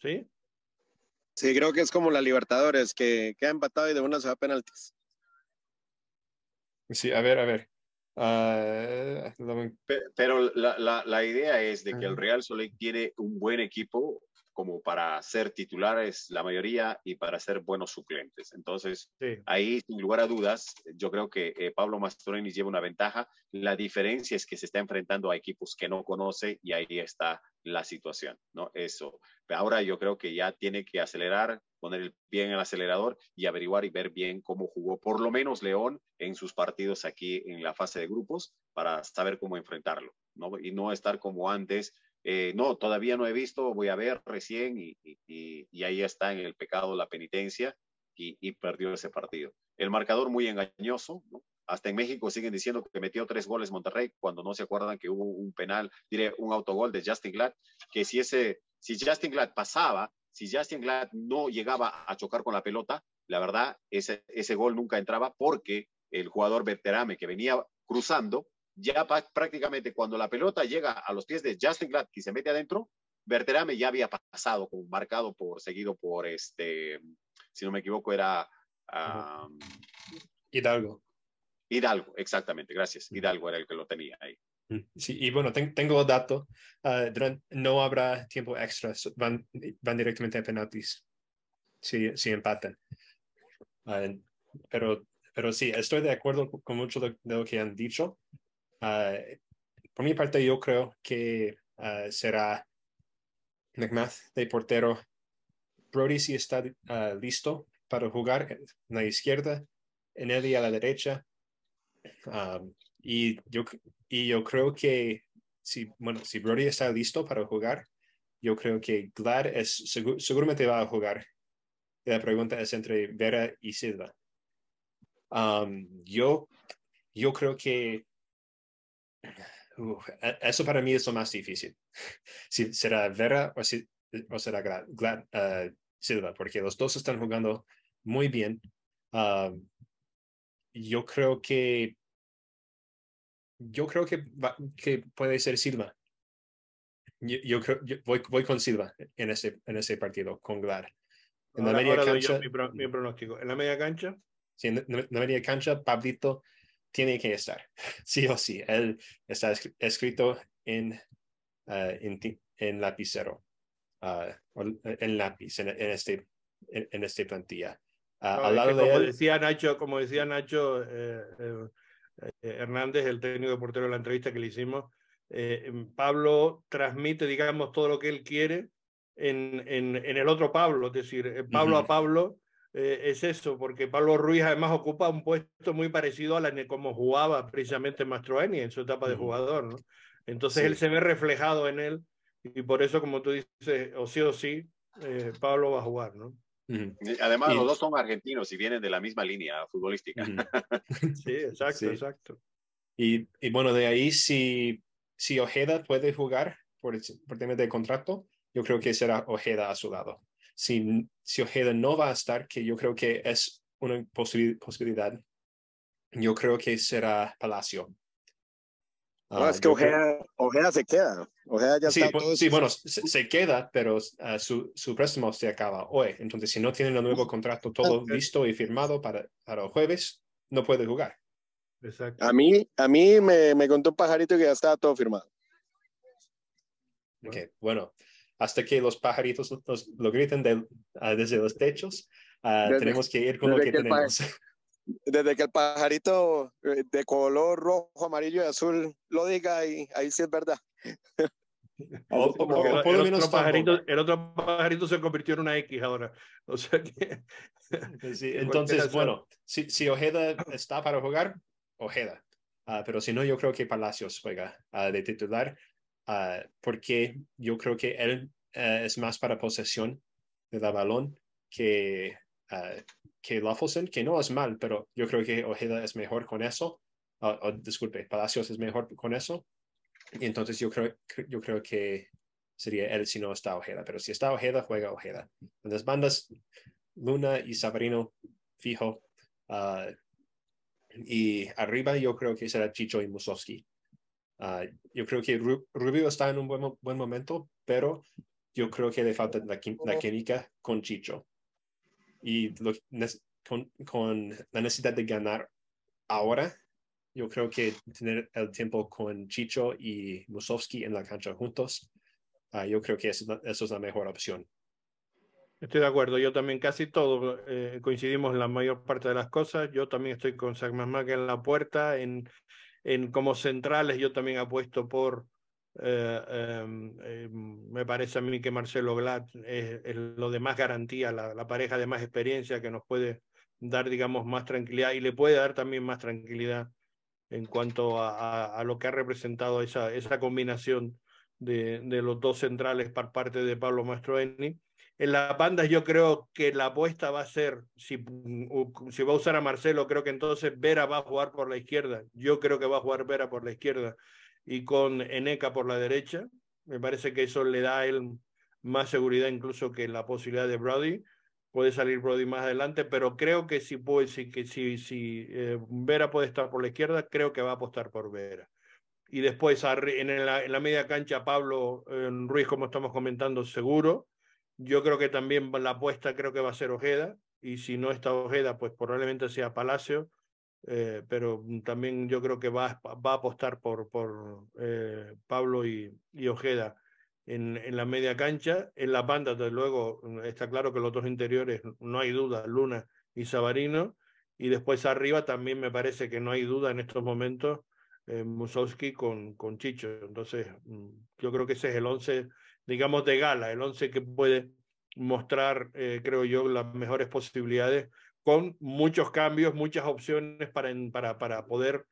¿sí? Sí, creo que es como la Libertadores, que queda empatado y de una se va a penaltis. Sí, a ver, a ver. Ah, Pero la, la, la idea es de que el. Real Soleil tiene un buen equipo como para ser titulares la mayoría y para ser buenos suplentes. Entonces, ahí, sin lugar a dudas, yo creo que eh, Pablo Mastroeni lleva una ventaja. La diferencia es que se está enfrentando a equipos que no conoce y ahí está la situación, ¿no? Eso. Ahora yo creo que ya tiene que acelerar, poner el pie en el acelerador y averiguar y ver bien cómo jugó por lo menos León en sus partidos aquí en la fase de grupos para saber cómo enfrentarlo, ¿no? Y no estar como antes eh, no, todavía no he visto, voy a ver recién y, ahí está en el pecado la penitencia y, perdió ese partido. El marcador muy engañoso, hasta en México siguen diciendo que metió tres goles Monterrey cuando no se acuerdan que hubo un penal, diré, un autogol de Justin Glad, que si ese, si Justin Glad pasaba, si Justin Glad no llegaba a chocar con la pelota, la verdad, ese, ese gol nunca entraba porque el jugador Berterame que venía cruzando ya prácticamente cuando la pelota llega a los pies de Justin Glad y se mete adentro, Berterame ya había pasado, como marcado por, seguido por este, si no me equivoco, era Hidalgo. Hidalgo, exactamente, gracias. Hidalgo era el que lo tenía ahí. Sí, y bueno, tengo dato, uh, no habrá tiempo extra, van, van directamente a penaltis si, si empatan. Uh, pero, pero sí, estoy de acuerdo con mucho de lo que han dicho. Ah, por mi parte, yo creo que ah, será McMath de portero. Brody si está ah, listo para jugar en la izquierda, en él y a la derecha. y, yo, y yo creo que si, bueno, si Brody está listo para jugar, yo creo que Glad es, seguramente va a jugar. la pregunta es entre Vera y Silva. yo, yo creo que e, eso para mí es lo más difícil. Si será Vera o, si, o será Glad, uh, Silva, porque los dos están jugando muy bien. Uh, yo creo que yo creo que, que puede ser Silva. Yo, yo creo, yo voy, voy, con Silva en ese, en ese partido, con Glad. En la media cancha. Mi, mi, pronóstico. En la media cancha. Sí, en la media cancha, Pablito tiene que estar, sí o sí. Él está escrito en, uh, en, en, lapicero, uh, en lápiz, en, en este, en, en este plantilla. Uh, al lado de como él, decía Nacho, como decía Nacho eh, eh, eh, Hernández, el técnico de portero de la entrevista que le hicimos, Pablo transmite, digamos, todo lo que él quiere en, en, en el otro Pablo, es decir, Pablo uh -huh. a Pablo eh, es eso, porque Pablo Ruiz además ocupa un puesto muy parecido a la de como jugaba precisamente Mastroeni en su etapa de jugador, ¿no? Entonces sí. él se ve reflejado en él y por eso, como tú dices, o sí o sí, eh, Pablo va a jugar, ¿no? Además, y... los dos son argentinos y vienen de la misma línea futbolística. sí, exacto, sí. exacto. Y, y, bueno, de ahí, si, si Ojeda puede jugar por, por tema de contrato, yo creo que será Ojeda a su lado si, si Ojeda no va a estar, que yo creo que es una posibil posibilidad, yo creo que será Palacio. No, uh, es que Ojeda, creo... Ojeda, se queda. Ojeda ya sí, está todo sí, bueno, se, se, queda, pero uh, su, su préstamo se acaba hoy. Entonces, si no tiene un nuevo contrato todo listo y firmado para, para el jueves, no puede jugar. Exacto. A mí, a mí me, me contó un pajarito que ya estaba todo firmado. Ok, bueno, hasta que los pajaritos los, lo griten de, uh, desde los techos, uh, desde, tenemos que ir con lo que, que tenemos. Desde que el pajarito eh, de color rojo, amarillo y azul lo diga, y ahí sí es verdad. O, o, o, el, por lo menos otro pajarito, el otro pajarito se convirtió en una X ahora. O sea que. Sí, entonces, bueno, si, si, Ojeda está para jugar, Ojeda. Uh, pero si no, yo creo que Palacios juega uh, de titular. Uh, porque yo creo que él uh, es más para posesión de la balón que, uh, que Loffelson, que no es mal, pero yo creo que Ojeda es mejor con eso. Oh, disculpe, Palacios es mejor con eso. Y entonces yo creo, yo creo que sería él si no está Ojeda, pero si está Ojeda, juega Ojeda. En las bandas, Luna y Sabarino fijo. y arriba yo creo que será Chicho y Musovsky. Uh, yo creo que Rubio está en un buen, buen momento, pero yo creo que le falta la, la química con Chicho. Y lo, con, con, la necesidad de ganar ahora, yo creo que tener el tiempo con Chicho y Musovsky en la cancha juntos yo creo que eso, eso es la mejor opción. Estoy de acuerdo, yo también casi todo eh, coincidimos en la mayor parte de las cosas. Yo también estoy con que en la puerta, en, en como centrales yo también apuesto por, eh, em, em, me parece a mí que Marcelo Glad es, lo de más garantía, la, pareja de más experiencia que nos puede dar, digamos, más tranquilidad y le puede dar también más tranquilidad en cuanto a, a, lo que ha representado esa, esa combinación de, de, los dos centrales por parte de Pablo Mastroeni en las bandas yo creo que la apuesta va a ser, si, va a usar a Marcelo, creo que entonces Vera va a jugar por la izquierda. Yo creo que va a jugar Vera por la izquierda y con Eneca por la derecha. Me parece que eso le da a él más seguridad incluso que la posibilidad de Brody. Puede salir Brody más adelante, pero creo que si, puede, si, que si, si eh, Vera puede estar por la izquierda, creo que va a apostar por Vera. Y después en la, en la media cancha, Pablo eh, Ruiz, como estamos comentando, seguro yo creo que también la apuesta creo que va a ser Ojeda, y si no está Ojeda, pues probablemente sea Palacio, eh, pero también yo creo que va, va a apostar por, por eh, Pablo y, y Ojeda en, en, la media cancha. En la banda, desde luego, está claro que los dos interiores, no hay duda, Luna y Sabarino, y después arriba también me parece que no hay duda en estos momentos eh, Musowski con, con Chicho. Entonces, mm, yo creo que ese es el once digamos, de gala, el once que puede mostrar, eh, creo yo, las mejores posibilidades con muchos cambios, muchas opciones para, para, para poder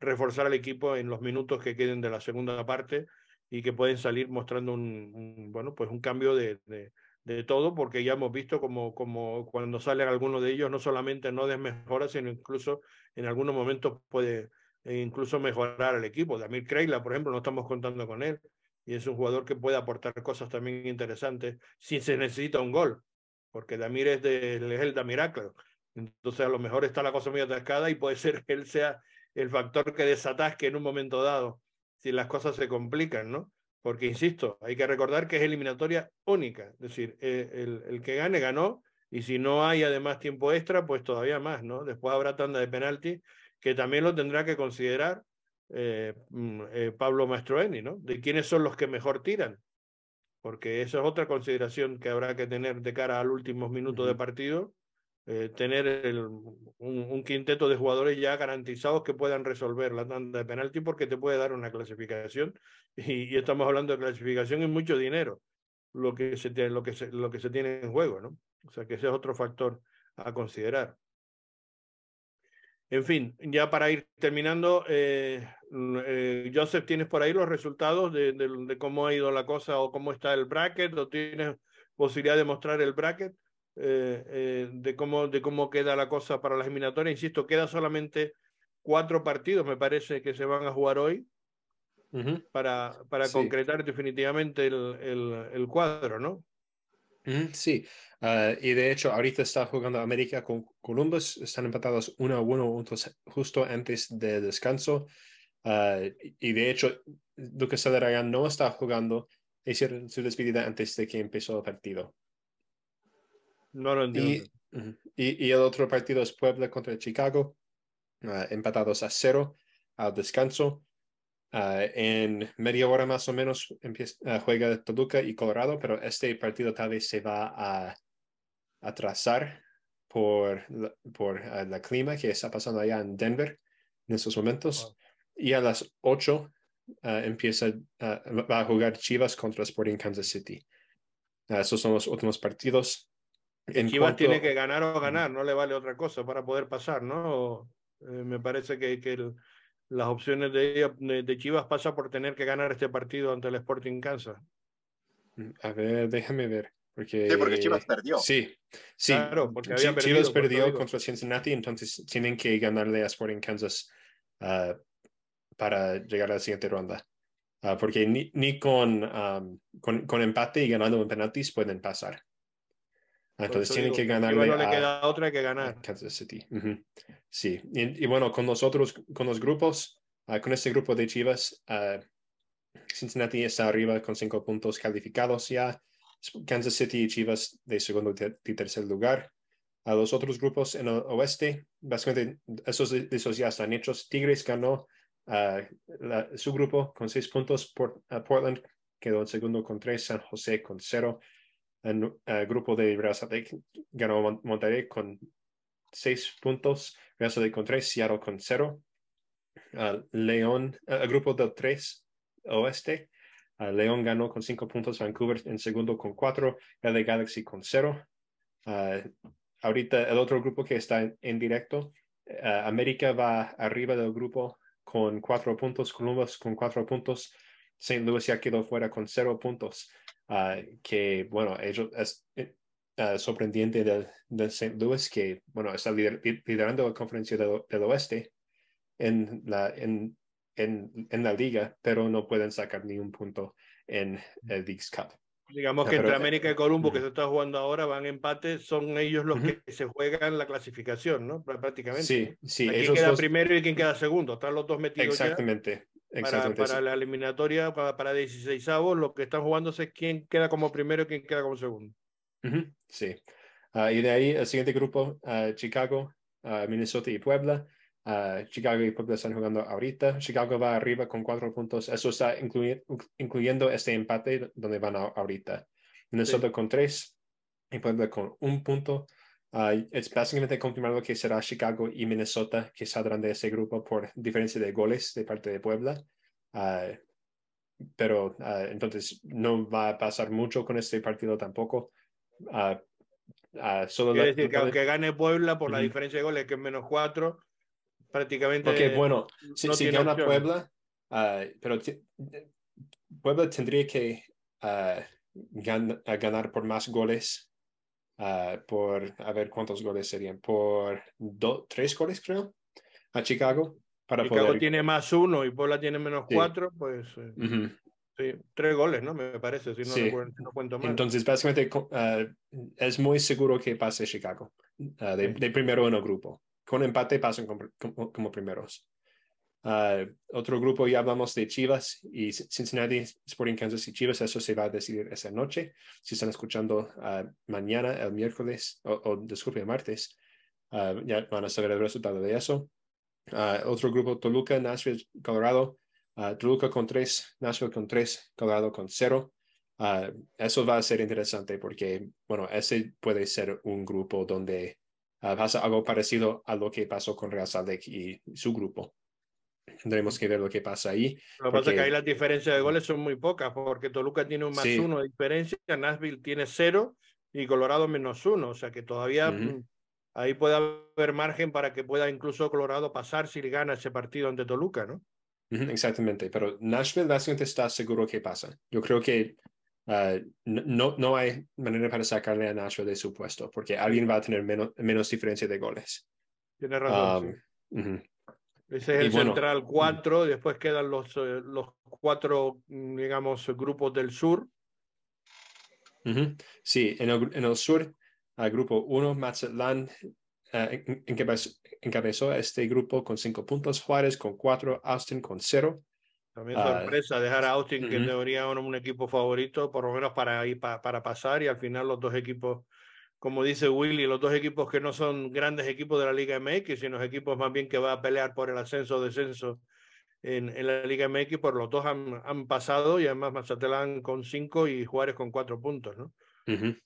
reforzar al equipo en los minutos que queden de la segunda parte y que pueden salir mostrando un, bueno, pues un cambio de, de, de, todo, porque ya hemos visto como, como cuando salen algunos de ellos no solamente no desmejora, sino incluso en algunos momentos puede eh, incluso mejorar al equipo. Damir Kreila, por ejemplo, no estamos contando con él, y es un jugador que puede aportar cosas también interesantes si se necesita un gol, porque Damir es, de, es el Damiraclo. Entonces a lo mejor está la cosa muy atascada y puede ser que él sea el factor que desatasque en un momento dado si las cosas se complican, ¿no? Porque, insisto, hay que recordar que es eliminatoria única, es decir, eh, el, el que gane ganó y si no hay además tiempo extra, pues todavía más, ¿no? Después habrá tanda de penalti que también lo tendrá que considerar eh, mm, eh, Pablo Mastroeni, ¿no? De quiénes son los que mejor tiran, porque esa es otra consideración que habrá que tener de cara al último minuto de partido, eh, tener el, un, quinteto de jugadores ya garantizados que puedan resolver la tanda de penalti porque te puede dar una clasificación y, estamos hablando de clasificación y mucho dinero lo que se tiene, lo que se, lo que se tiene en juego, ¿no? O sea que ese es otro factor a considerar. En fin, ya para ir terminando, eh, eh, Joseph, ¿tienes por ahí los resultados de, de, cómo ha ido la cosa o cómo está el bracket? ¿O tienes posibilidad de mostrar el bracket eh, de, cómo, de cómo queda la cosa para las eliminatorias? Insisto, queda solamente cuatro partidos, me parece, que se van a jugar hoy para, para concretar definitivamente el, el, el cuadro, ¿no? Sí, ah, y de hecho ahorita está jugando América con Columbus, están empatados uno a uno justo antes de descanso. Ah, y de hecho, Lucas Celarayán no está jugando, hicieron su despedida antes de que empezó el partido. No lo entiendo. Y, y, el otro partido es Puebla contra Chicago, ah, empatados a cero al descanso. Ah, en media hora más o menos empieza, uh, juega Toluca y Colorado, pero este partido tal vez se va a atrasar por, por uh, la clima que está pasando allá en Denver en estos momentos. Y a las 8 empieza, va a jugar Chivas contra Sporting Kansas City. esos son los últimos partidos. En Chivas tiene que ganar o ganar, no le vale otra cosa para poder pasar, ¿no? Eh, me parece que, que el, las opciones de, de Chivas pasa por tener que ganar este partido ante el Sporting Kansas. Mm, a ver, déjame ver. Porque, sí, porque Chivas perdió. Sí, sí. Claro, porque había perdido, Chivas perdió contra Cincinnati, entonces tienen que ganarle a Sporting Kansas uh, para llegar a la siguiente ronda. Uh, porque ni, ni con, um, con, con, empate y ganando en penaltis pueden pasar. Entonces tienen que ganarle no le queda otra que ganar. Kansas City. Sí, y, bueno, con nosotros, con los grupos, uh, con este grupo de Chivas, uh, Cincinnati está arriba con cinco puntos calificados ya. Kansas City y Chivas de segundo y tercer lugar. A los otros grupos en el oeste, básicamente esos, esos ya están hechos. Tigres ganó uh, la, su grupo con seis puntos. Por, Portland quedó en segundo con tres, San José con cero. El, grupo de Real Salt Lake ganó Monterrey con seis puntos, Real Salt Lake con tres, Seattle con cero. León, el grupo del tres oeste, León ganó con cinco puntos, Vancouver en segundo con cuatro, LA Galaxy con cero. ahorita el otro grupo que está en, directo, América va arriba del grupo con cuatro puntos, Columbus con cuatro puntos, St. Louis ya quedó fuera con cero puntos, ah, que bueno, ellos es uh, sorprendente del, del, St. Louis que bueno, está liderando la conferencia del, oeste en la, en, en, en, la liga, pero no pueden sacar ni un punto en el Leagues Cup. Digamos que entre América y Columbo, que se está jugando ahora, van empate, son ellos los que se juegan la clasificación, ¿no? Prácticamente. Sí, sí. ¿Quién queda primero y quién queda segundo? Están los dos metidos Exactamente. Para, para la eliminatoria, para, para 16 avos, lo que están jugándose es quién queda como primero y quién queda como segundo. Sí. Uh, y de ahí el siguiente grupo, uh, Chicago, uh, Minnesota y Puebla. Chicago y Puebla están jugando ahorita. Chicago va arriba con cuatro puntos. Eso está incluyendo este empate donde van ahorita. Minnesota con tres y Puebla con un punto. Es básicamente confirmado que será Chicago y Minnesota que saldrán de ese grupo por diferencia de goles de parte de Puebla. pero entonces no va a pasar mucho con este partido tampoco. solo Quiere decir que aunque gane Puebla por la diferencia de goles que es menos cuatro, prácticamente. Porque, bueno, si, no si gana Puebla, uh, pero Puebla tendría que uh, gan ganar por más goles, uh, por, a ver cuántos goles serían, por tres goles, creo, a Chicago. Para Chicago poder... tiene más uno y Puebla tiene menos sí. cuatro, pues. Uh -huh. Sí, tres goles, ¿no? Me parece, si no, sí. recuerdo, no cuento mal. Entonces, básicamente, uh, es muy seguro que pase Chicago, uh, de, de, primero en el grupo con empate pasan como, como, como primeros. Uh, otro grupo, ya hablamos de Chivas y Cincinnati, Sporting Kansas y Chivas, eso se va a decidir esa noche. Si están escuchando uh, mañana, el miércoles, o, o disculpe, el martes, uh, ya van a saber el resultado de eso. otro grupo, Toluca, Nashville, Colorado, Toluca con tres, Nashville con tres, Colorado con cero. eso va a ser interesante porque, bueno, ese puede ser un grupo donde pasa algo parecido a lo que pasó con Real Lake y su grupo. Tendremos que ver lo que pasa ahí. Lo que porque... pasa es que ahí las diferencias de goles son muy pocas, porque Toluca tiene un más sí. uno de diferencia, Nashville tiene cero y Colorado menos uno. O sea que todavía uh -huh. ahí puede haber margen para que pueda incluso Colorado pasar si gana ese partido ante Toluca, ¿no? Uh -huh, exactamente, pero Nashville básicamente está seguro que pasa. Yo creo que Uh, no, no hay manera para sacarle a Nashville de su puesto, porque alguien va a tener menos, menos diferencia de goles. Tiene razón. Um, sí. uh -huh. Ese es el y central 4, bueno, después quedan los, uh, los cuatro, digamos, grupos del sur. Uh -huh. Sí, en el, en el sur, al grupo 1, Mazatlán uh, encabezó, encabezó este grupo con cinco puntos, Juárez con cuatro, Austin con cero. También sorpresa uh, dejar a Austin, uh -huh. que debería ser un equipo favorito, por lo menos para, ir pa, para pasar, y al final los dos equipos, como dice Willy, los dos equipos que no son grandes equipos de la Liga MX, sino equipos más bien que va a pelear por el ascenso o descenso en, en, la Liga MX, por los dos han, han, pasado, y además Mazatlán con cinco y Juárez con cuatro puntos, ¿no? Uh -huh.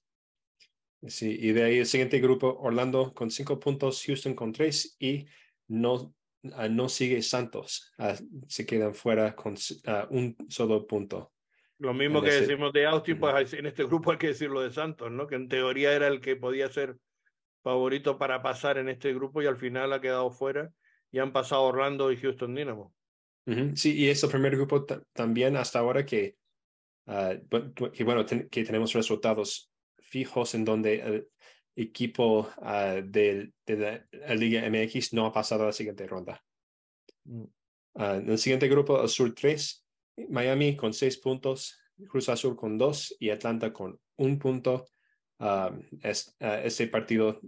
Sí, y de ahí el siguiente grupo, Orlando con cinco puntos, Houston con tres, y no uh, no sigue Santos, uh, se quedan fuera con uh, un solo punto. Lo mismo que decimos de Austin, pues en este grupo hay que decirlo de Santos, ¿no? Que en teoría era el que podía ser favorito para pasar en este grupo y al final ha quedado fuera y han pasado Orlando y Houston Dynamo. Uh -huh. Sí, y es el primer grupo también hasta ahora que, que bueno, ten que tenemos resultados fijos en donde el, equipo uh, de, de, la, la, Liga MX no ha pasado a la siguiente ronda. Uh, en el siguiente grupo, el Sur 3, Miami con 6 puntos, Cruz Azul con 2 y Atlanta con un punto. Um, es, uh, este partido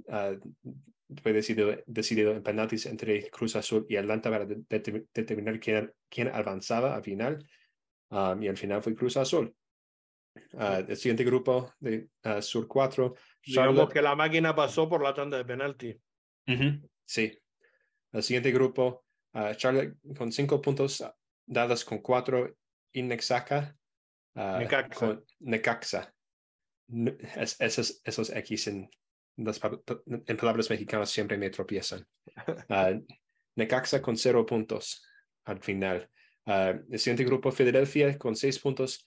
fue decidido, decidido, en penaltis entre Cruz Azul y Atlanta para de, de, determinar quién, quién, avanzaba al final. Um, y al final fue Cruz Azul. Uh, el siguiente grupo de uh, Sur 4. Charlotte. Digamos que la máquina pasó por la tanda de penalti. Uh -huh. Sí. El siguiente grupo, uh, Charlotte con cinco puntos, Dallas con cuatro, Inexaca uh, Necaxa. esos, esos X en, en palabras mexicanas siempre me tropiezan. Uh, Necaxa con cero puntos al final. Uh, el siguiente grupo, Filadelfia con seis puntos.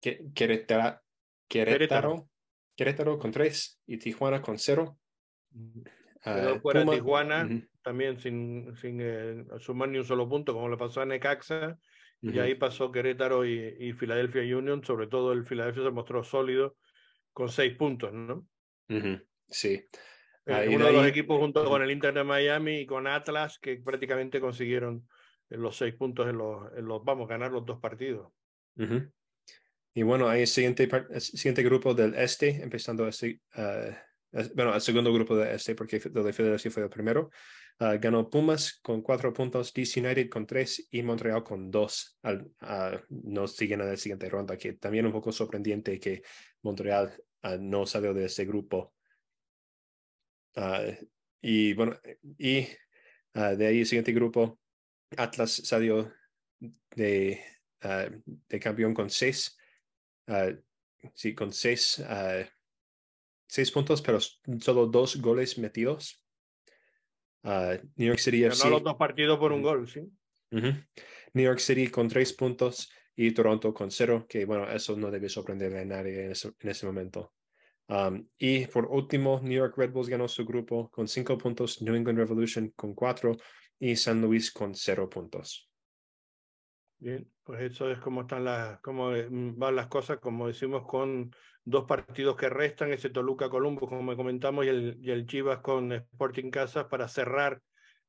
Querétaro, Querétaro, Querétaro con tres y Tijuana con cero. Uh, fuera Tijuana, también sin, sin eh, sumar ni un solo punto, como le pasó a Necaxa. Y ahí pasó Querétaro y, y, Philadelphia Union, sobre todo el Philadelphia se mostró sólido con seis puntos, ¿no? Sí. Eh, uno de, los equipos junto con el Inter de Miami y con Atlas que prácticamente consiguieron los seis puntos en los, en los vamos, ganar los dos partidos. Y bueno, hay el siguiente, el siguiente grupo del este, empezando así, uh, bueno, el segundo grupo del este, porque el de fue el primero. Uh, ganó Pumas con cuatro puntos, DC United con tres y Montreal con dos. Al, uh, nos siguen en la siguiente ronda, que también un poco sorprendente que Montreal uh, no salió de ese grupo. y bueno, y de ahí el siguiente grupo, Atlas salió de, de campeón con seis. sí, con seis, seis puntos, pero solo dos goles metidos. Uh, New York City FC. los dos partidos por un gol, sí. New York City con tres puntos y Toronto con cero, que bueno, eso no debe sorprender a nadie en ese, en ese momento. Um, y por último, New York Red Bulls ganó su grupo con cinco puntos, New England Revolution con cuatro y San Luis con cero puntos. Bien, pues eso es como están las, cómo mm, van las cosas, como decimos, con dos partidos que restan, ese Toluca Columbus, como comentamos, y el, y el Chivas con Sporting Casas para cerrar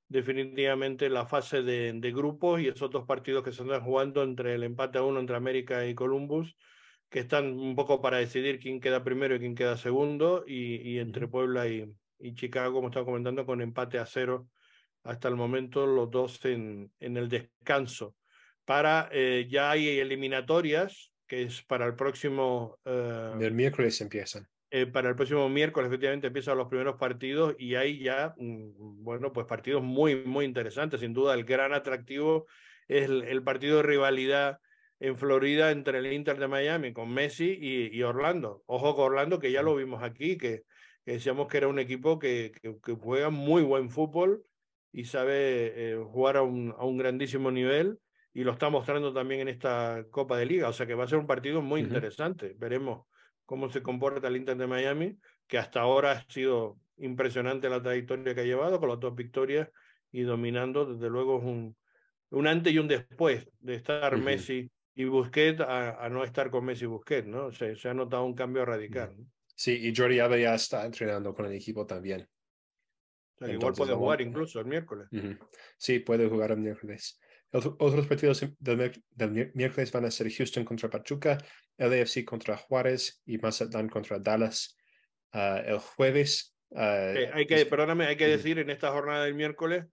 definitivamente la fase de, de, grupos y esos dos partidos que se están jugando entre el empate a uno entre América y Columbus, que están un poco para decidir quién queda primero y quién queda segundo, y, y entre Puebla y, y, Chicago, como estaba comentando, con empate a cero hasta el momento, los dos en, en el descanso. Para eh, ya hay eliminatorias que es para el próximo... Eh, el miércoles empiezan. Eh, para el próximo miércoles, efectivamente, empiezan los primeros partidos y hay ya, mm, bueno, pues partidos muy, muy interesantes. Sin duda, el gran atractivo es el, partido de rivalidad en Florida entre el Inter de Miami con Messi y, Orlando. Ojo con Orlando, que ya lo vimos aquí, que, decíamos que era un equipo que, que, juega muy buen fútbol y sabe eh, jugar a un, a un grandísimo nivel y lo está mostrando también en esta Copa de Liga. O sea que va a ser un partido muy interesante. Veremos cómo se comporta el Inter de Miami, que hasta ahora ha sido impresionante la trayectoria que ha llevado con las dos victorias y dominando. Desde luego es un, un antes y un después de estar Messi y Busquets a, no estar con Messi y Busquets, ¿no? Se, se ha notado un cambio radical. Sí, y Jordi Alba ya está entrenando con el equipo también. igual puede jugar incluso el miércoles. Sí, puede jugar el miércoles. Otros partidos del, miércoles van a ser Houston contra Pachuca, LAFC contra Juárez y Mazatlán contra Dallas. Ah, el jueves. Ah, hay que, perdóname, hay que decir en esta jornada del miércoles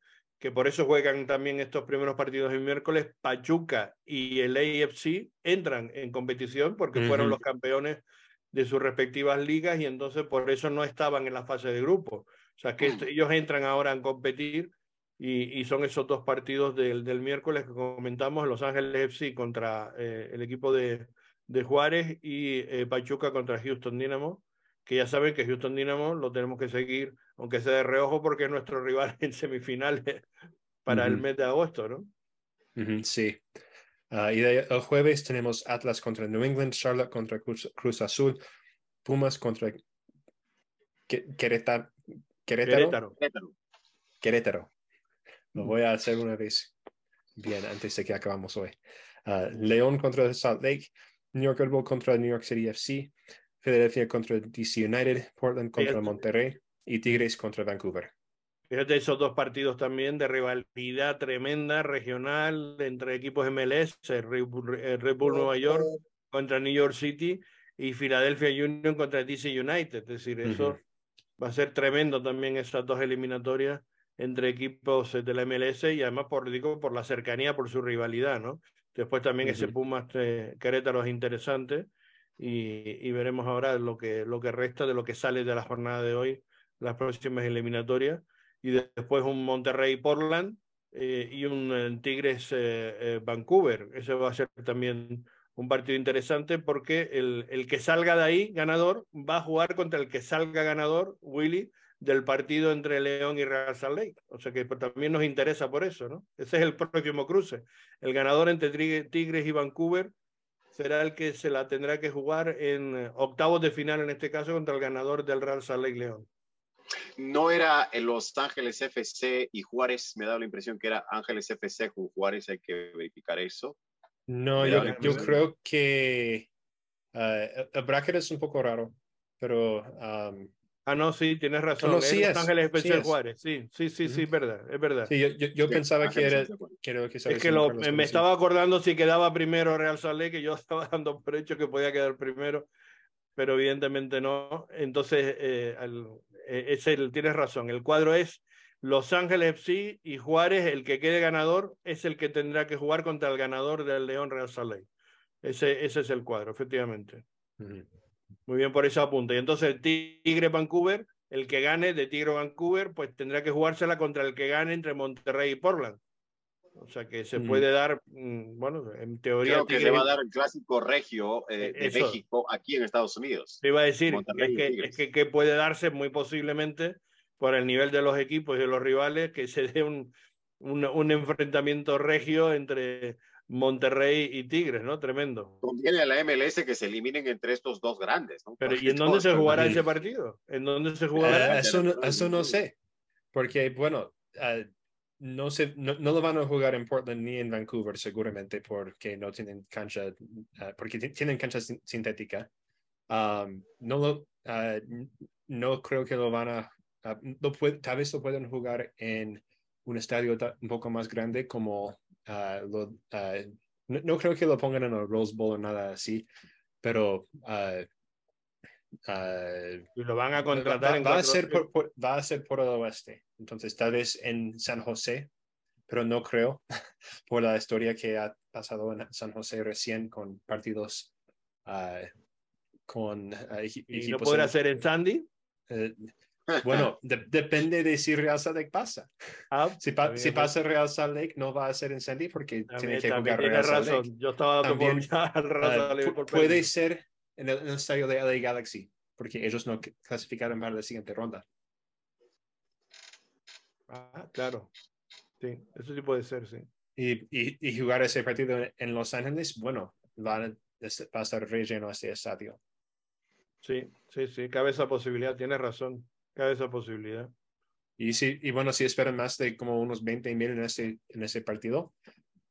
que por eso juegan también estos primeros partidos del miércoles. Pachuca y el AFC entran en competición porque fueron los campeones de sus respectivas ligas y entonces por eso no estaban en la fase de grupo. O sea que mm. ellos entran ahora a competir y, son esos dos partidos del, del, miércoles que comentamos, Los Ángeles FC contra eh, el equipo de, de Juárez y eh, Pachuca contra Houston Dynamo, que ya saben que Houston Dynamo lo tenemos que seguir, aunque sea de reojo, porque es nuestro rival en semifinales para el mes de agosto, ¿no? sí. Ah, y el jueves tenemos Atlas contra New England, Charlotte contra Cruz, Azul, Pumas contra Querétaro. Querétaro. Querétaro. Lo voy a hacer una vez bien antes de que acabamos hoy. Uh, León contra Salt Lake, New York Red Bull contra New York City FC, Philadelphia contra DC United, Portland contra Monterrey y Tigres contra Vancouver. Fíjate esos dos partidos también de rivalidad tremenda regional entre equipos MLS, Red Bull, Nueva York contra New York City y Philadelphia Union contra DC United. Es decir, eso va a ser tremendo también esas dos eliminatorias entre equipos de la MLS y además por, digo, por la cercanía, por su rivalidad, ¿no? Después también ese Pumas eh, Querétaro es interesante y, y, veremos ahora lo que, lo que resta de lo que sale de la jornada de hoy, las próximas eliminatorias. Y después un Monterrey Portland eh, y un eh, Tigres Vancouver. Ese va a ser también un partido interesante porque el, el, que salga de ahí ganador va a jugar contra el que salga ganador, Willy, del partido entre León y Real Salt Lake. O sea que también nos interesa por eso, ¿no? Ese es el próximo cruce. El ganador entre Tigres y Vancouver será el que se la tendrá que jugar en eh, octavos de final, en este caso, contra el ganador del Real Salt Lake León. No era en Los Ángeles FC y Juárez, me da la impresión que era Ángeles FC con Juárez, hay que verificar eso. No, yo, yo creo que uh, el bracket es un poco raro, pero um, Ah, no, sí, tienes razón. No, sí es, es, Ángeles sí Especial Juárez. Sí, sí, sí, sí, es verdad, es verdad. Sí, yo, yo, yo pensaba que era. Creo que es que lo, me estaba acordando si quedaba primero Real Salé, que yo estaba dando por hecho que podía quedar primero, pero evidentemente no. Entonces, eh, el, eh, es el, tienes razón. El cuadro es Los Ángeles FC y Juárez, el que quede ganador, es el que tendrá que jugar contra el ganador del León Real Salé. Ese, ese es el cuadro, efectivamente. Uh -huh. Muy bien por ese apunte. Y entonces Tigre Vancouver, el que gane de Tigre Vancouver, pues tendrá que jugársela contra el que gane entre Monterrey y Portland. O sea que se mm. puede dar, bueno, en teoría. Creo que Tigre... se va a dar el clásico regio eh, de Eso. México aquí en Estados Unidos. Te iba a decir, es que, es que, que, puede darse muy posiblemente por el nivel de los equipos y de los rivales que se dé un, un, un enfrentamiento regio entre Monterrey y Tigres, ¿no? Tremendo. Conviene a la MLS que se eliminen entre estos dos grandes, ¿no? Pero ¿y en dónde se jugará ese partido? ¿En dónde se jugará? Uh, eso, no, eso no sé, porque bueno, uh, no, se, no, no, lo van a jugar en Portland ni en Vancouver seguramente porque no tienen cancha, uh, porque tienen cancha sintética. Um, no, lo, no creo que lo van a, lo puede, tal vez lo pueden jugar en un estadio un poco más grande como Uh, lo, uh, no, no, creo que lo pongan en el Rose Bowl o nada así, pero uh, y lo van a contratar. Va, va a ser por, por, va a ser por el oeste, entonces tal vez en San José, pero no creo por la historia que ha pasado en San José recién con partidos con ¿Y no podrá ser en Sandy? Eh, bueno, de, depende de si Real Salt Lake pasa. Ah, si, pa, si pasa Real Salt Lake, no va a ser en Sandy porque también, tiene que jugar Real. Salt Lake. Yo estaba también, uh, por puede ser en el, en el, estadio de LA Galaxy, porque ellos no clasificaron para la siguiente ronda. Ah, claro. Sí, eso sí puede ser, sí. Y, y, y jugar ese partido en Los Ángeles, bueno, va, va a estar relleno ese estadio. Sí, sí, sí, cabe esa posibilidad, tienes razón cabe esa posibilidad. Y, si, y bueno, si esperan más de como unos 20 mil en ese, en ese partido,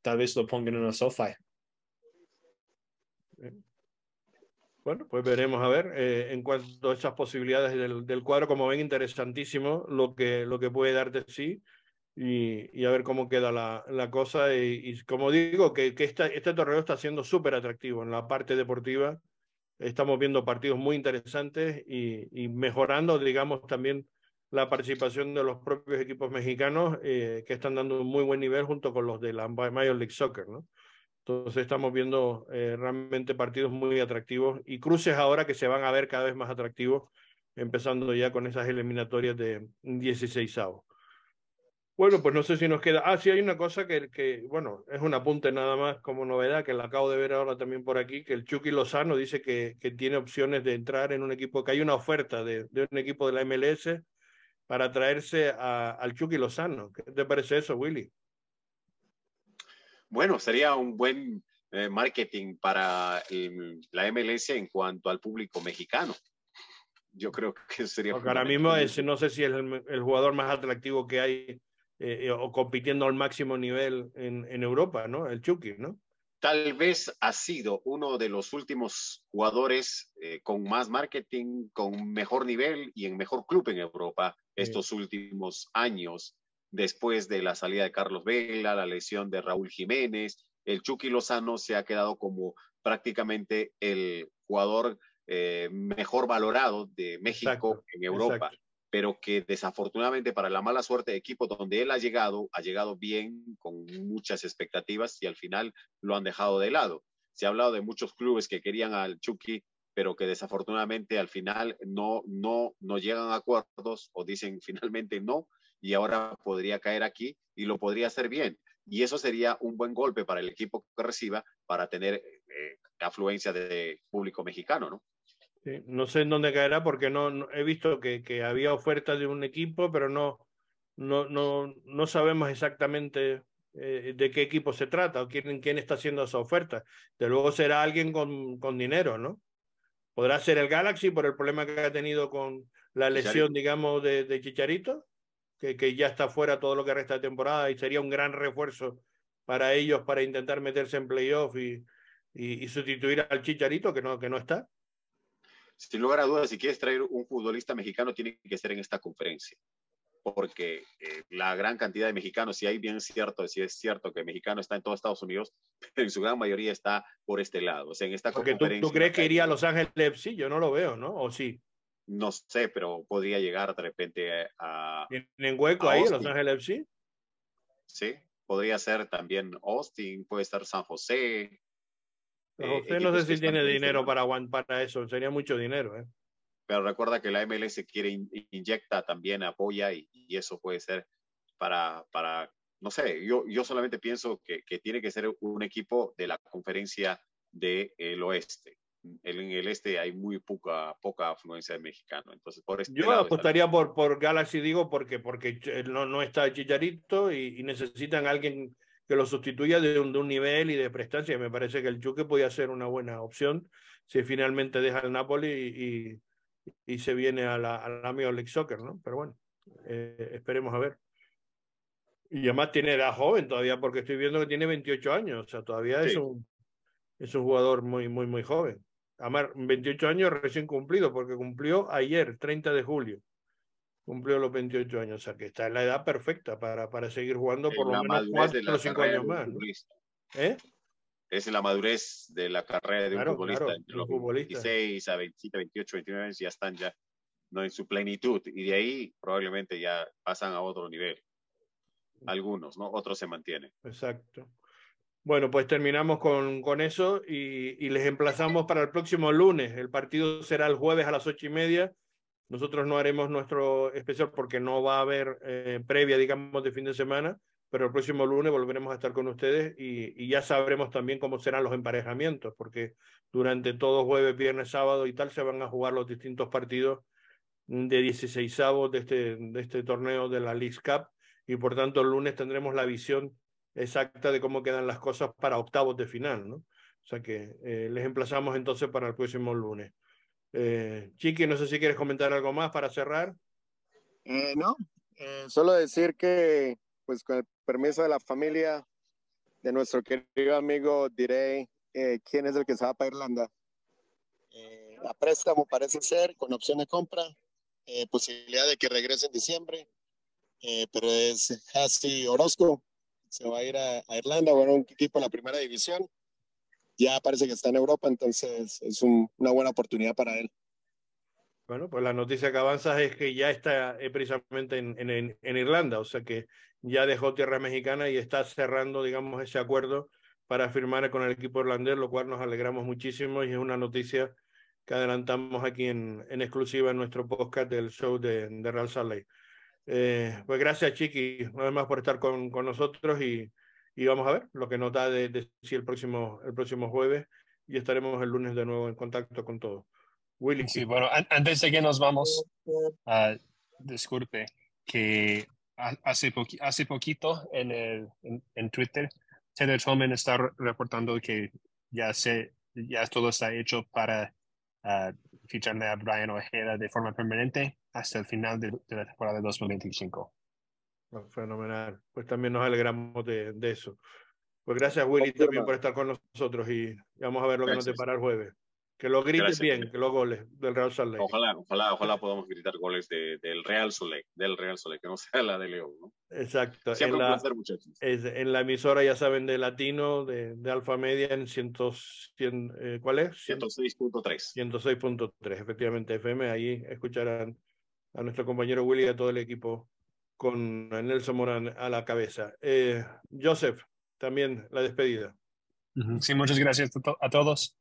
tal vez lo pongan en el SoFi. Bueno, pues veremos a ver eh, en cuanto a esas posibilidades del, del, cuadro, como ven, interesantísimo lo que, lo que puede dar de sí y, y a ver cómo queda la, la cosa. Y, y, como digo, que, que esta, este torneo está siendo súper atractivo en la parte deportiva estamos viendo partidos muy interesantes y, mejorando, digamos, también la participación de los propios equipos mexicanos eh, que están dando un muy buen nivel junto con los de la Major League Soccer, ¿no? Entonces estamos viendo eh, realmente partidos muy atractivos y cruces ahora que se van a ver cada vez más atractivos, empezando ya con esas eliminatorias de 16 avos. Bueno, pues no sé si nos queda. Ah, sí, hay una cosa que, que, bueno, es un apunte nada más como novedad, que la acabo de ver ahora también por aquí, que el Chucky Lozano dice que, que tiene opciones de entrar en un equipo, que hay una oferta de, de un equipo de la MLS para traerse a, al Chucky Lozano. ¿Qué te parece eso, Willy? Bueno, sería un buen eh, marketing para la MLS en cuanto al público mexicano. Yo creo que sería. Porque ahora mismo es, no sé si es el, el jugador más atractivo que hay eh, o compitiendo al máximo nivel en, en, Europa, ¿no? El Chucky, ¿no? Tal vez ha sido uno de los últimos jugadores eh, con más marketing, con mejor nivel y en mejor club en Europa estos sí. últimos años, después de la salida de Carlos Vela, la lesión de Raúl Jiménez. El Chucky Lozano se ha quedado como prácticamente el jugador eh, mejor valorado de México exacto, en Europa. Exacto pero que desafortunadamente para la mala suerte de equipo donde él ha llegado, ha llegado bien, con muchas expectativas y al final lo han dejado de lado. Se ha hablado de muchos clubes que querían al Chucky, pero que desafortunadamente al final no, no, no llegan a acuerdos o dicen finalmente no y ahora podría caer aquí y lo podría hacer bien. Y eso sería un buen golpe para el equipo que reciba para tener eh, afluencia de público mexicano, ¿no? No sé en dónde caerá porque no, he visto que, que, había ofertas de un equipo, pero no, no, no, no sabemos exactamente eh, de qué equipo se trata o quién, quién está haciendo esa oferta. De luego será alguien con, con dinero, ¿no? Podrá ser el Galaxy por el problema que ha tenido con la lesión, digamos, de, de Chicharito, que, que ya está fuera todo lo que resta de temporada y sería un gran refuerzo para ellos para intentar meterse en playoff y, y, y sustituir al Chicharito, que no, que no está sin lugar a dudas, si quieres traer un futbolista mexicano, tiene que ser en esta conferencia. Porque eh, la gran cantidad de mexicanos, si hay bien cierto, si es cierto que mexicano está en todos Estados Unidos, en su gran mayoría está por este lado. O sea, en esta Porque tú, tú, crees que iría a Los Ángeles FC? Yo no lo veo, ¿no? ¿O sí? No sé, pero podría llegar de repente a. ¿Tienen hueco ahí, Los Ángeles FC? Sí, podría ser también Austin, puede estar San José, José no sé si tiene dinero para, para eso, sería mucho dinero. ¿eh? Pero recuerda que la MLS quiere inyecta también, apoya y, eso puede ser para, para no sé, yo, yo solamente pienso que, que tiene que ser un equipo de la conferencia del oeste. En el este hay muy poca, poca afluencia de mexicano. Entonces, por este Yo apostaría por, por Galaxy, digo, porque, porque no, no está Chicharito y, y necesitan alguien que lo sustituya de un, de un nivel y de prestancia. Me parece que el Chuque podía ser una buena opción si finalmente deja el Napoli y, y, se viene a la, al amigo League Soccer, ¿no? Pero bueno, eh, esperemos a ver. Y además tiene edad joven todavía, porque estoy viendo que tiene 28 años, o sea, todavía es, un, es un jugador muy, muy, muy joven. Además, 28 años recién cumplido, porque cumplió ayer, 30 de julio cumplió los 28 años, o sea que está en la edad perfecta para, para seguir jugando por lo menos 4 o 5 años más. ¿Eh? Es la madurez de la carrera de un futbolista. Entre los 26 a 27, 28, 29 años ya están ya no en su plenitud y de ahí probablemente ya pasan a otro nivel. Algunos, ¿no? Otros se mantienen. Exacto. Bueno, pues terminamos con, con eso y, y les emplazamos para el próximo lunes. El partido será el jueves a las ocho y media nosotros no haremos nuestro especial porque no va a haber eh, previa, digamos, de fin de semana, pero el próximo lunes volveremos a estar con ustedes y, ya sabremos también cómo serán los emparejamientos, porque durante todo jueves, viernes, sábado y tal se van a jugar los distintos partidos de 16 avos de este, de este torneo de la League Cup y por tanto el lunes tendremos la visión exacta de cómo quedan las cosas para octavos de final, ¿no? O sea que eh, les emplazamos entonces para el próximo lunes. Eh, Chiqui, no sé si quieres comentar algo más para cerrar. Eh, no, eh, solo decir que, pues con el permiso de la familia de nuestro querido amigo, diré eh, quién es el que se va para Irlanda. Eh, a préstamo parece ser, con opción de compra, eh, posibilidad de que regrese en diciembre, pero es Hassi Orozco, se va a ir a, a Irlanda, bueno, un equipo de la primera división ya parece que está en Europa, entonces es un, una buena oportunidad para él. Bueno, pues la noticia que avanza es que ya está eh, precisamente en, en, en, Irlanda, o sea que ya dejó tierra mexicana y está cerrando, digamos, ese acuerdo para firmar con el equipo irlandés, lo cual nos alegramos muchísimo y es una noticia que adelantamos aquí en, en exclusiva en nuestro podcast del show de, de Real Salt Lake. Eh, pues gracias, Chiqui, una vez más por estar con, con nosotros y, y vamos a ver lo que nos da de, de el próximo, el próximo jueves y estaremos el lunes de nuevo en contacto con todos. Willy. Sí, bueno, antes de que nos vamos, uh, disculpe, que hace, poqui hace poquito en, el, en, en Twitter, Taylor Tolman está reportando que ya, se, ya todo está hecho para uh, ficharle a Brian Ojeda de forma permanente hasta el final de, de la temporada 2025. Fenomenal. Pues también nos alegramos de, de eso. Pues gracias, Willy, también por estar con nosotros y vamos a ver lo que nos depara el jueves. Que lo grites bien, que los goles del Real Salt Lake. Ojalá, ojalá, ojalá podamos gritar goles de, del Real Salt Lake, del Real Salt Lake, que no sea la de León, ¿no? Exacto. Siempre en un la, placer, muchachos. Es, en la emisora, ya saben, de Latino, de, de Alfa Media, en 100, 100 eh, ¿cuál es? 106.3. 106.3, efectivamente, FM. Ahí escucharán a nuestro compañero Willy y a todo el equipo con Nelson Morán a la cabeza. Eh, Joseph, también la despedida. Sí, muchas gracias a todos.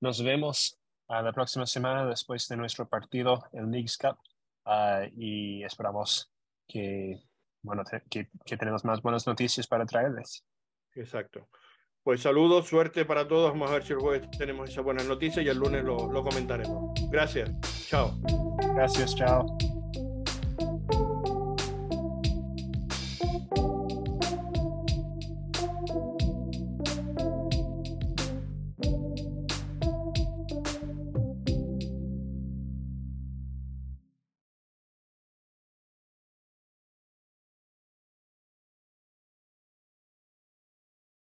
Nos vemos a la próxima semana después de nuestro partido en Leagues Cup uh, y esperamos que, bueno, que, que tenemos más buenas noticias para traerles. Exacto. Pues saludos, suerte para todos. Vamos a ver si el jueves tenemos esa buena noticia y el lunes lo, lo comentaremos. Gracias. Chao. Gracias, chao.